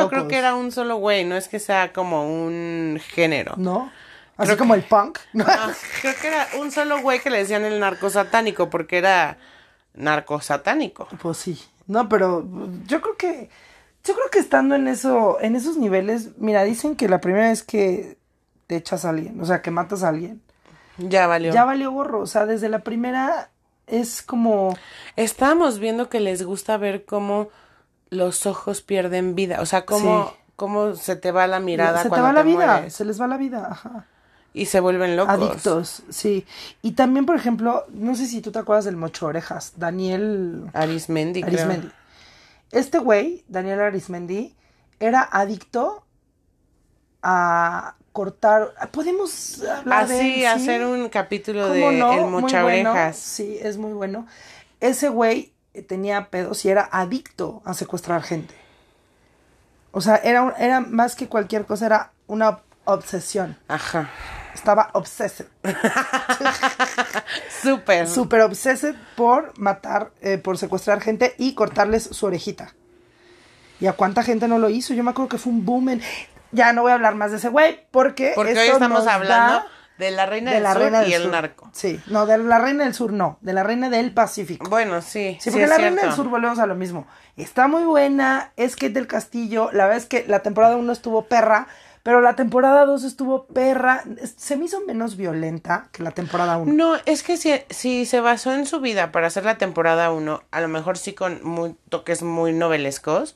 creo que
era un solo güey, no es que sea como un género.
¿No? Así como el punk.
Creo que era un solo güey que le decían el narcosatánico porque era narcosatánico.
Pues sí. No, pero yo creo que. Yo creo que estando en eso, en esos niveles, mira, dicen que la primera vez que te echas a alguien, o sea, que matas a alguien,
Ya valió.
ya valió gorro. O sea, desde la primera es como.
Estábamos viendo que les gusta ver cómo los ojos pierden vida, o sea, cómo,
Sí.
cómo se te va la mirada
se te
cuando
va la vida,
mueres
se les va la vida, ajá.
Y se vuelven locos.
Adictos, sí. Y también, por ejemplo, no sé si tú te acuerdas del Mocho Orejas, Daniel
Arismendi, creo.
Este güey, Daniel Arismendi, era adicto a cortar. ¿Podemos hablar de
Así,
él?
hacer un capítulo
¿Cómo
de
no?
El
bueno.
Orejas.
Sí, es muy bueno. Ese güey eh, tenía pedos y era adicto a secuestrar gente. O sea, era, un- era más que cualquier cosa, era una obsesión.
Ajá.
Estaba obsessed.
Súper.
Súper obsessed por matar, eh, por secuestrar gente y cortarles su orejita. ¿Y a cuánta gente no lo hizo? Yo me acuerdo que fue un boom en... ya no voy a hablar más de ese güey porque,
Porque hoy estamos hablando de la reina
de
del
la
sur
reina
y el
sur.
narco.
Sí, no, de la reina del sur no, de la reina del Pacífico.
Bueno, sí.
Sí, porque
es
la
cierto.
reina del sur volvemos a lo mismo. Está muy buena, es Kate del Castillo. La verdad es que la temporada 1 estuvo perra, pero la temporada 2 estuvo perra. Se me hizo menos violenta que la temporada 1.
No, es que si, si se basó en su vida para hacer la temporada 1, a lo mejor sí con muy, toques muy novelescos,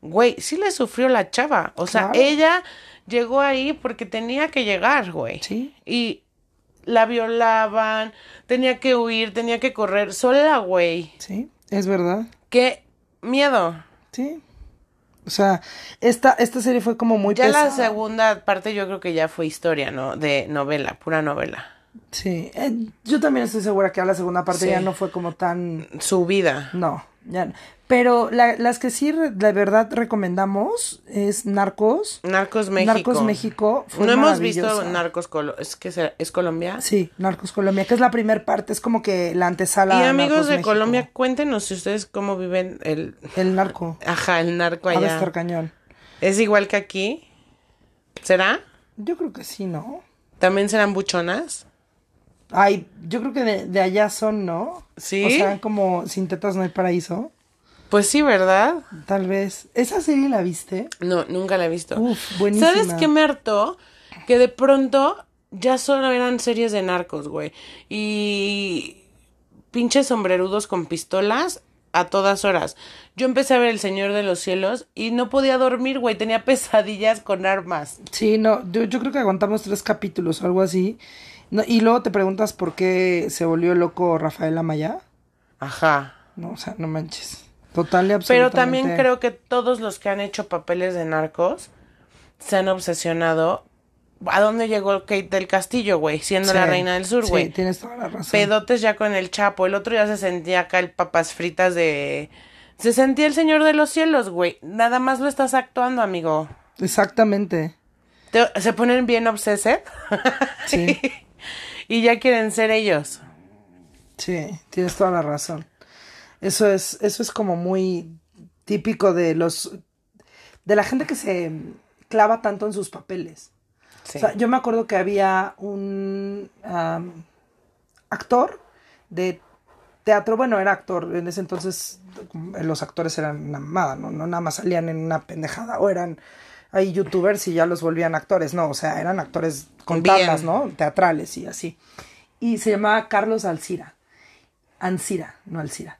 güey, sí le sufrió la chava. O sea,
Claro.
ella llegó ahí porque tenía que llegar, güey.
Sí.
Y la violaban, tenía que huir, tenía que correr sola, güey.
Sí, es verdad.
Qué miedo.
Sí. O sea, esta, esta serie fue como muy
Ya la segunda parte yo creo que ya fue historia, ¿no? De novela, pura novela.
Sí, eh, yo también estoy segura que a la segunda parte
Sí.
ya no fue como tan...
Su vida.
No, ya no. Pero la- las que sí de verdad recomendamos es Narcos.
Narcos México.
Narcos México. fue
no hemos visto. Narcos Colo es que es Colombia.
Sí, Narcos Colombia, que es la primer parte, es como que la antesala.
y
a
amigos de. Colombia, cuéntenos si ustedes cómo viven el
El narco.
ajá, el narco allá.
estar cañón.
Es igual que aquí. ¿Será?
Yo creo que sí, ¿no?
¿También serán buchonas?
Ay, yo creo que de, de allá son, ¿no?
¿Sí?
O sea, como sin tetas no hay paraíso.
Pues sí, ¿verdad?
Tal vez. ¿Esa serie la viste?
No, nunca la he visto.
Uf, buenísima.
¿Sabes qué me hartó? Que de pronto ya solo eran series de narcos, güey. Y pinches sombrerudos con pistolas a todas horas. Yo empecé a ver El Señor de los Cielos y no podía dormir, güey. Tenía pesadillas con armas.
Sí, no, yo, yo creo que aguantamos tres capítulos o algo así. No, y luego te preguntas por qué se volvió loco Rafael Amaya.
Ajá.
No, o sea, no manches. Total y
Pero
absolutamente.
también creo que todos los que han hecho papeles de narcos se han obsesionado. ¿A dónde llegó Kate del Castillo, güey? Siendo
Sí,
la reina del sur,
sí,
güey.
tienes toda la razón.
pedotes ya con el Chapo. El otro ya se sentía acá el papas fritas de... Se sentía el Señor de los Cielos, güey. Nada más lo estás actuando, amigo.
Exactamente.
Te- se ponen bien obsesed.
Sí.
y ya quieren ser ellos.
Sí, tienes toda la razón. Eso es, eso es como muy típico de los de la gente que se clava tanto en sus papeles.
Sí.
O sea, yo me acuerdo que había un actor de teatro, bueno, era actor, en ese entonces los actores eran una mamada, ¿no? No nada más salían en una pendejada, o eran ahí youtubers y ya los volvían actores, no, o sea, eran actores con tablas, ¿no? Teatrales y así. Y se llamaba Carlos Alcira. Ancira, no Alcira.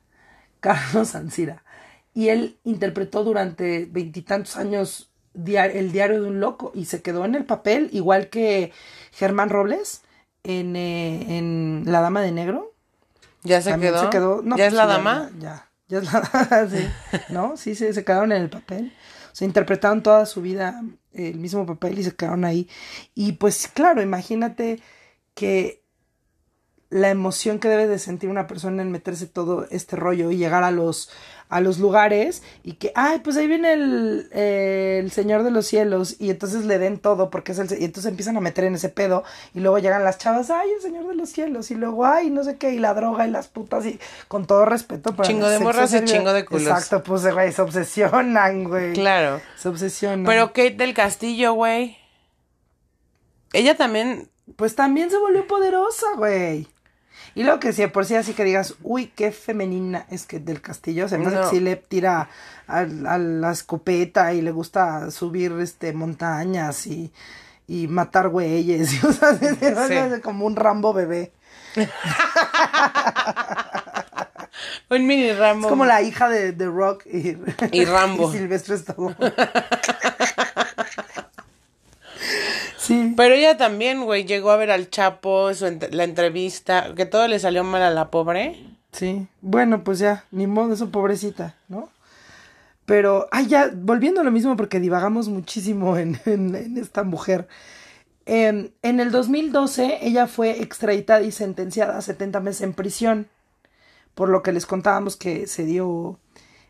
Carlos Ancira. Y él interpretó durante veintitantos años el diario de un loco y se quedó en el papel, igual que Germán Robles en, eh, en La Dama de Negro.
¿Ya se
También
quedó?
se quedó. no,
¿Ya es
pues,
la dama?
Ya, ya, es la sí. ¿No? Sí, sí, se quedaron en el papel. Se interpretaron toda su vida el mismo papel y se quedaron ahí. Y pues claro, imagínate que la emoción que debe de sentir una persona en meterse todo este rollo y llegar a los a los lugares y que, ay, pues ahí viene el, eh, el Señor de los Cielos y entonces le den todo porque es el, y entonces empiezan a meter en ese pedo y luego llegan las chavas, ay, el Señor de los Cielos y luego, ay, no sé qué, y la droga y las putas y con todo respeto para
Chingo de morras y chingo de culos.
Exacto, pues, güey, se obsesionan, güey.
Claro.
Se obsesionan.
Pero Kate del Castillo, güey. Ella también...
pues también se volvió poderosa, güey. Y luego que si de por sí así que digas, uy, qué femenina es que del castillo, se me hace
No.
que sí le tira a, a la escopeta y le gusta subir este montañas y, y matar güeyes. y, o sea, se- se hace como un Rambo bebé.
Un mini Rambo.
Es como la hija de, de Rock y,
Y Rambo.
y Silvestre Stallone. Sí.
Pero ella también, güey, llegó a ver al Chapo, su ent- la entrevista, que todo le salió mal a la pobre.
Sí, bueno, pues ya, ni modo, eso pobrecita, ¿no? Pero, ay, ya, volviendo a lo mismo, porque divagamos muchísimo en, en- en esta mujer. En el 2012, ella fue extraditada y sentenciada a 70 meses en prisión, por lo que les contábamos que se dio,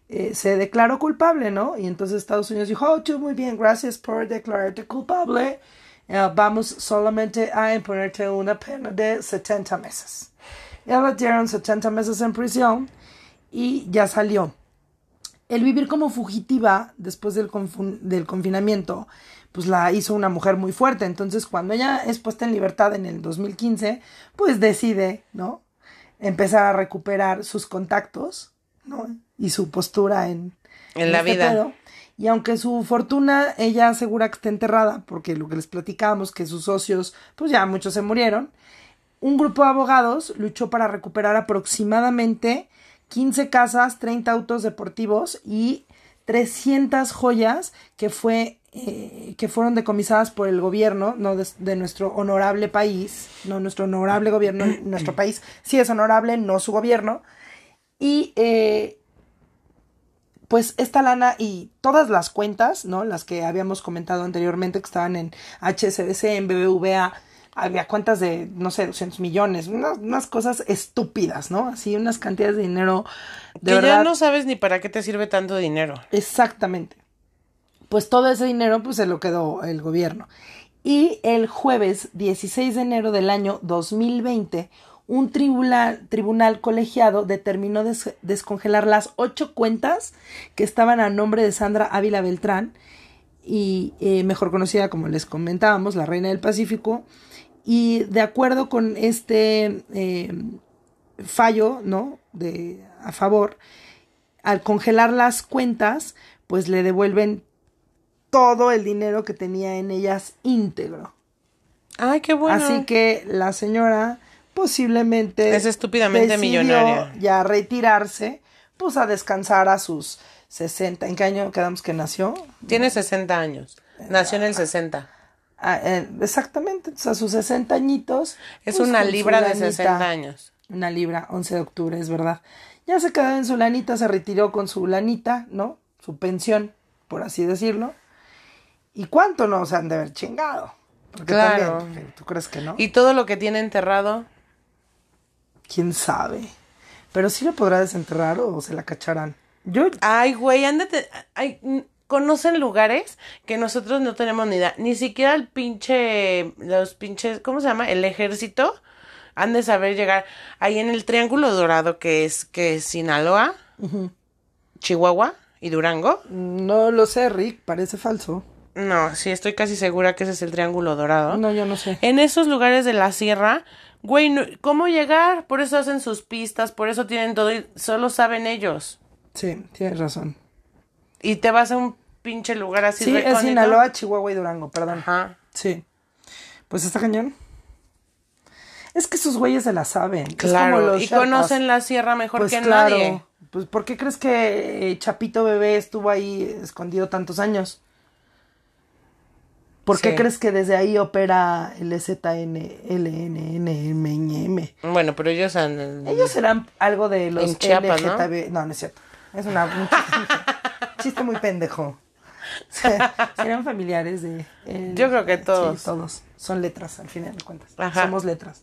eh, se declaró culpable, ¿no? Y entonces Estados Unidos dijo, oh, tú muy bien, gracias por declararte culpable. Eh, vamos solamente a imponerte una pena de 70 meses. Ya le dieron 70 meses en prisión y ya salió. El vivir como fugitiva después del, confinamiento, pues la hizo una mujer muy fuerte. Entonces, cuando ella es puesta en libertad en el 2015, pues decide, ¿no? Empezar a recuperar sus contactos, ¿no? Y su postura en,
En la
este
vida.
pedo. Y aunque su fortuna, ella asegura que está enterrada, porque lo que les platicábamos, que sus socios, pues ya muchos se murieron, un grupo de abogados luchó para recuperar aproximadamente 15 casas, 30 autos deportivos y 300 joyas que fue eh, que fueron decomisadas por el gobierno no de, de nuestro honorable país no nuestro honorable gobierno nuestro país sí es honorable no su gobierno. Y eh, pues esta lana y todas las cuentas, ¿no? Las que habíamos comentado anteriormente que estaban en HSBC, en BBVA, había cuentas de, no sé, 200 millones, unas, unas cosas estúpidas, ¿no? Así unas cantidades de dinero de
que
verdad.
ya no sabes ni para qué te sirve tanto dinero.
Exactamente. Pues todo ese dinero pues se lo quedó el gobierno. Y el jueves 16 de enero del año 2020, un tribunal, tribunal colegiado determinó des- descongelar las ocho cuentas que estaban a nombre de Sandra Ávila Beltrán, y eh, mejor conocida como les comentábamos, la Reina del Pacífico. Y de acuerdo con este eh, fallo, ¿no? De, a favor, al congelar las cuentas, pues le devuelven todo el dinero que tenía en ellas íntegro.
Ay, qué bueno.
Así que la señora posiblemente
Es estúpidamente millonaria.
ya retirarse, pues a descansar a sus 60. ¿En qué año quedamos que nació?
Tiene 60 años. Nació en el 60.
Ah, eh, exactamente, entonces a sus 60 añitos.
Es
pues,
una libra de
lanita.
60 años.
Una libra, 11 de octubre, es verdad. Ya se quedó en su lanita, se retiró con su lanita, ¿no? Su pensión, por así decirlo. ¿Y cuánto no se han de haber chingado? Porque
Claro.
también, ¿tú crees que no?
Y todo lo que tiene enterrado.
¿Quién sabe? Pero sí lo podrá desenterrar o se la cacharán. Yo,
Ay, güey, ándate. Ay, conocen lugares que nosotros no tenemos ni idea. Ni siquiera el pinche. Los pinches. ¿Cómo se llama? El ejército. Han de saber llegar. Ahí en el Triángulo Dorado, que es, que es Sinaloa, Chihuahua y Durango.
no lo sé, Rick, parece falso.
No, sí, estoy casi segura que ese es el Triángulo Dorado.
No, yo no sé.
En esos lugares de la sierra, güey, no- ¿cómo llegar? Por eso hacen sus pistas, por eso tienen todo y solo saben ellos.
Sí, tienes razón.
Y te vas a un pinche lugar así
Sí, es. Sinaloa, Chihuahua y Durango, perdón.
Ajá.
Sí. Pues está cañón. Es que esos güeyes se la saben. Como
Claro,
los
y
Sherpas.
conocen la sierra mejor
Pues
que
claro.
nadie.
Pues ¿por qué crees que Chapito Bebé estuvo ahí escondido tantos años? ¿Por qué
Sí.
crees que desde ahí opera el ZN, LNNMM?
Bueno, pero ellos han...
Ellos serán algo de los
En Chiapas, ¿no?
LGTB. ¿no? no, es cierto. Es una, un chiste, chiste muy pendejo. Serán familiares de... eh,
Yo creo que todos.
Sí, todos. Son letras, al final de cuentas.
Ajá.
Somos letras.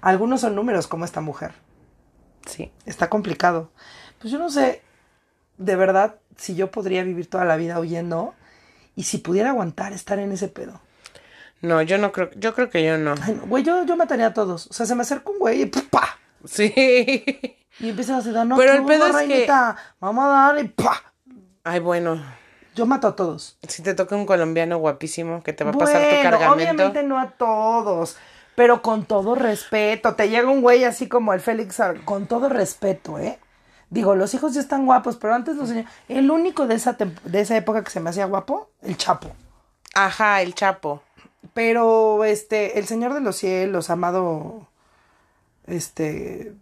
Algunos son números, como esta mujer.
Sí.
Está complicado. Pues yo no sé, de verdad, si yo podría vivir toda la vida huyendo y si pudiera aguantar estar en ese pedo.
No, yo no creo... Yo creo que yo no.
Ay, no, güey, yo, yo mataría a todos. O sea, se me acerca un güey y ¡pa!
Sí.
Y empieza a decir, no,
Pero
¿qué
el pedo es que-
reinita? Vamos a dar y ¡pa!
Ay, bueno.
Yo mato a todos.
Si te toca un colombiano guapísimo que te va a pasar tu cargamento.
obviamente no a todos, pero con todo respeto. Te llega un güey así como el Félix, Ar- con todo respeto, ¿eh? Digo, los hijos ya están guapos, pero antes los señores... El único de esa, de esa época que se me hacía guapo, el Chapo.
Ajá, el Chapo.
Pero, este, el Señor de los Cielos, amado, este,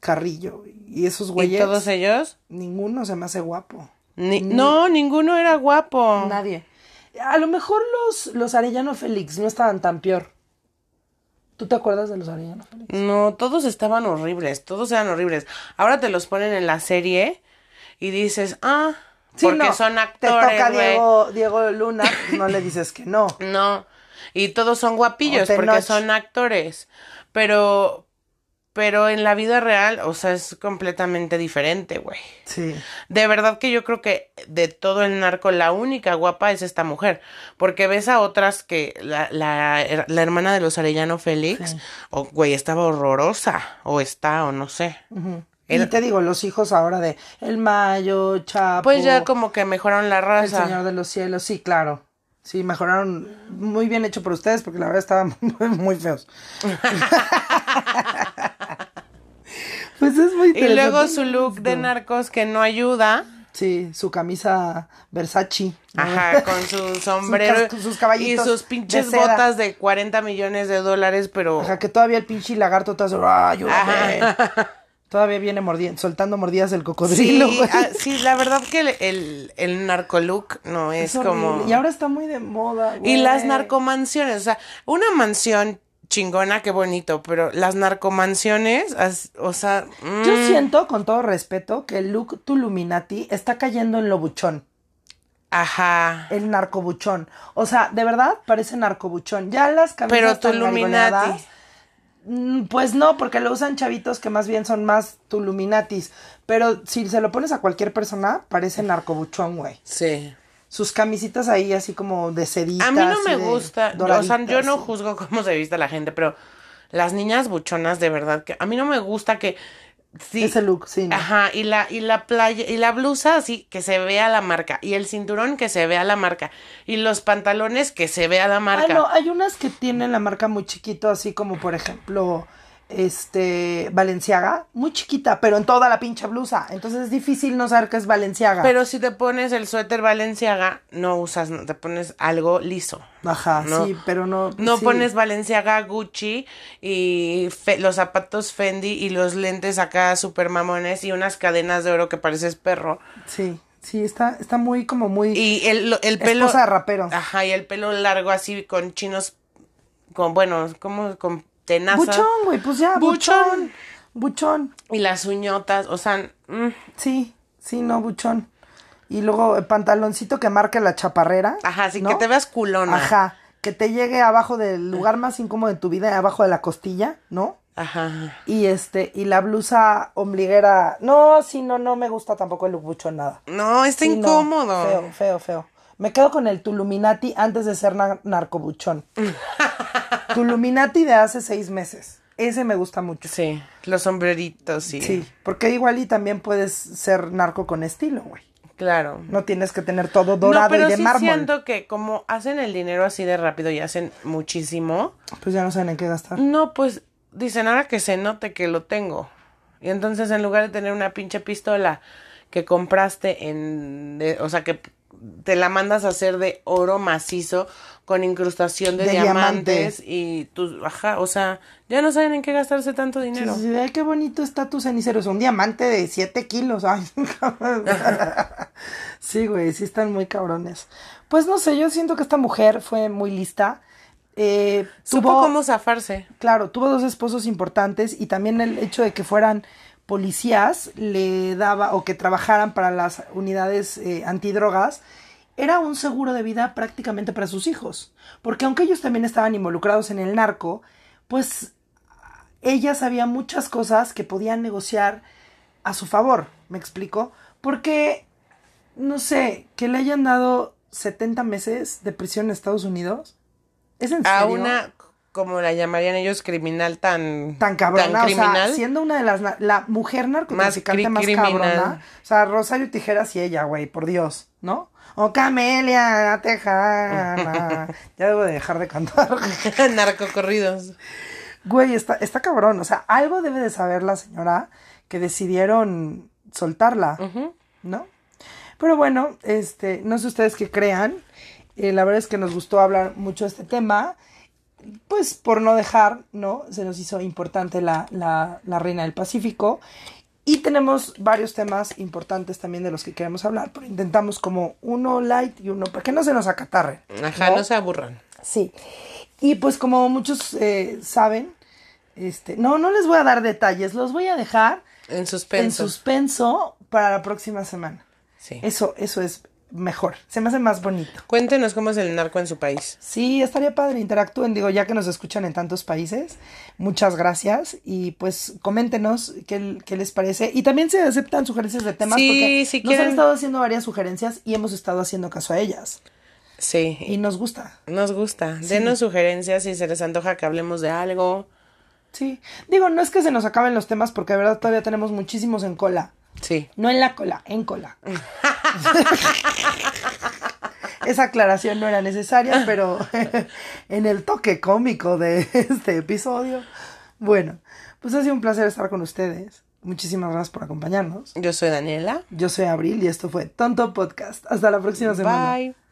Carrillo, y esos
¿Y
güeyes,
todos ellos?
ninguno se me hace guapo.
Ni- No, ninguno era guapo.
Nadie. A lo mejor los, los Arellano Félix no estaban tan peor. ¿Tú te acuerdas de los Arellano Félix?
No, todos estaban horribles, todos eran horribles. Ahora te los ponen en la serie y dices, ah,
Sí,
porque
no,
son
Te toca
actores.
Diego, Diego Luna, no le dices que no.
No, y todos son guapillos porque son actores. Pero, pero en la vida real, o sea, es completamente diferente, güey.
Sí.
De verdad que yo creo que de todo el narco la única guapa es esta mujer, porque ves a otras que la, la, la hermana de los Arellano Félix, o güey, estaba horrorosa, o está, o no sé.
Y te digo, los hijos ahora de El Mayo, Chapo,
Pues ya como que mejoraron la
El
raza.
Señor de los Cielos, sí, claro. Sí, mejoraron muy bien hecho por ustedes porque la verdad estaban muy, muy feos.
Y luego su look de narcos que no ayuda.
Sí, su camisa Versace. ¿no?
Ajá, con su sombrero
casco- sus caballitos
y sus pinches
de
botas de 40 millones de dólares, pero
Ajá, que todavía el pinche lagarto está ¡Ah, ayúdame! Todavía viene mordiendo, soltando mordidas del cocodrilo,
sí, ah, sí, la verdad que el, el, el narcolook no es,
Es
como...
Y ahora está muy de moda, güey.
Y las narcomansiones, o sea, una mansión chingona, qué bonito, pero las narcomansiones, as- o sea... mm,
Yo siento, con todo respeto, que el look Tuluminati está cayendo en lo buchón.
Ajá.
El narcobuchón. O sea, de verdad parece narcobuchón. Ya las camisas
Pero Tuluminati.
mm, Pues no, porque lo usan chavitos que más bien son más Tuluminatis. Pero si se lo pones a cualquier persona, parece narcobuchón, güey.
Sí.
Sus camisitas ahí así como de sedita.
A mí no me gusta, o sea, yo no juzgo cómo se viste la gente, pero las niñas buchonas de verdad que a mí no me gusta que sí,
Ese look, sí. ¿no?
Ajá, y la y la playa y la blusa así que se vea la marca y el cinturón que se vea la marca y los pantalones que se vea la
Ah,
marca.
no, hay unas que tienen la marca muy chiquito, así como por ejemplo, este, Valenciaga, muy chiquita, pero en toda la pinche blusa. Entonces es difícil no saber que es Valenciaga.
Pero si te pones el suéter Valenciaga, no usas, no, te pones algo liso.
Ajá,
no.
sí, pero no.
No
sí.
pones Valenciaga, Gucci y fe- los zapatos Fendi y los lentes acá super mamones y unas cadenas de oro que pareces perro.
Sí, sí, está, está muy, como muy.
Y el, el pelo.
Esposa de rapero.
Ajá, y el pelo largo así con chinos. Con, bueno, como con tenaza.
Buchón, güey, pues ya,
Buchón.
buchón.
Y las uñotas, o sea. mm,
Sí, sí, no, buchón. Y luego el pantaloncito que marque la chaparrera.
ajá,
¿no?
que te veas culona.
Ajá, que te llegue abajo del lugar más incómodo de tu vida, abajo de la costilla, ¿no?
Ajá.
Y este, y la blusa ombliguera. No, sí, no, no me gusta tampoco el look buchón nada.
No, está
Sí, no,
incómodo.
feo, feo, feo. Me quedo con el Tuluminati antes de ser na- narcobuchón. Tuluminati de hace seis meses. Ese me gusta mucho.
Sí, los sombreritos, sí.
Sí, porque igual y también puedes ser narco con estilo, güey.
Claro.
No tienes que tener todo dorado
no, pero
y de
sí
mármol.
siento que como hacen el dinero así de rápido y hacen muchísimo,
Pues ya no saben en qué gastar.
no, pues dicen ahora que se note que lo tengo. Y entonces en lugar de tener una pinche pistola que compraste en, de- o sea, que te la mandas a hacer de oro macizo con incrustación de,
De
diamantes y tus, ajá, o sea, ya no saben en qué gastarse tanto dinero.
Sí, sí, qué bonito está tu cenicero. Es un diamante de 7 kilos. Ay, sí, güey, sí están muy cabrones. Pues no sé, yo siento que esta mujer fue muy lista. Eh,
Supo
tuvo,
cómo zafarse.
claro, tuvo dos esposos importantes y también el hecho de que fueran policías le daba o que trabajaran para las unidades eh, antidrogas era un seguro de vida prácticamente para sus hijos. Porque aunque ellos también estaban involucrados en el narco pues ella sabía muchas cosas que podían negociar a su favor. Me explico porque no sé que le hayan dado 70 meses de prisión en Estados Unidos es en serio
A una, como la llamarían ellos, criminal tan...
tan cabrona,
tan
o
criminal.
sea, siendo una de las la mujer narcotraficante
cri-
más,
criminal.
cabrona, o sea, Rosario Tijeras y ella, güey, por Dios, ¿no? O Camelia Tejana. ya debo de dejar de cantar.
Narcocorridos.
Güey, está, está cabrón, o sea, algo debe de saber la señora que decidieron soltarla, ¿no? Pero bueno, este, no sé ustedes qué crean. eh, la verdad es que nos gustó hablar mucho de este tema. Pues por no dejar, ¿no? Se nos hizo importante la, la, la Reina del Pacífico. Y tenemos varios temas importantes también de los que queremos hablar, pero intentamos como uno light y uno, para que no se nos acatarren.
Ajá, no, se aburran.
Sí. Y pues como muchos eh, saben, este, no, no les voy a dar detalles, los voy a dejar
En suspenso.
en suspenso para la próxima semana.
Sí.
Eso, eso es mejor, se me hace más bonito.
Cuéntenos cómo es el narco en su país.
Sí, estaría padre, interactúen, digo, ya que nos escuchan en tantos países, muchas gracias y pues coméntenos qué, qué les parece y también se aceptan sugerencias de temas
Sí,
porque
si
nos han estado haciendo varias sugerencias y hemos estado haciendo caso a ellas
Sí.
y nos gusta.
Nos gusta. Denos sugerencias si se les antoja que hablemos de algo.
Sí, digo, no es que se nos acaben los temas porque de verdad todavía tenemos muchísimos en cola.
Sí.
No en la cola, en cola. esa aclaración no era necesaria, pero en el toque cómico de este episodio. Bueno, pues ha sido un placer estar con ustedes. Muchísimas gracias por acompañarnos.
Yo soy Daniela.
Yo soy Abril y esto fue Tonto Podcast. Hasta la próxima semana.
Bye.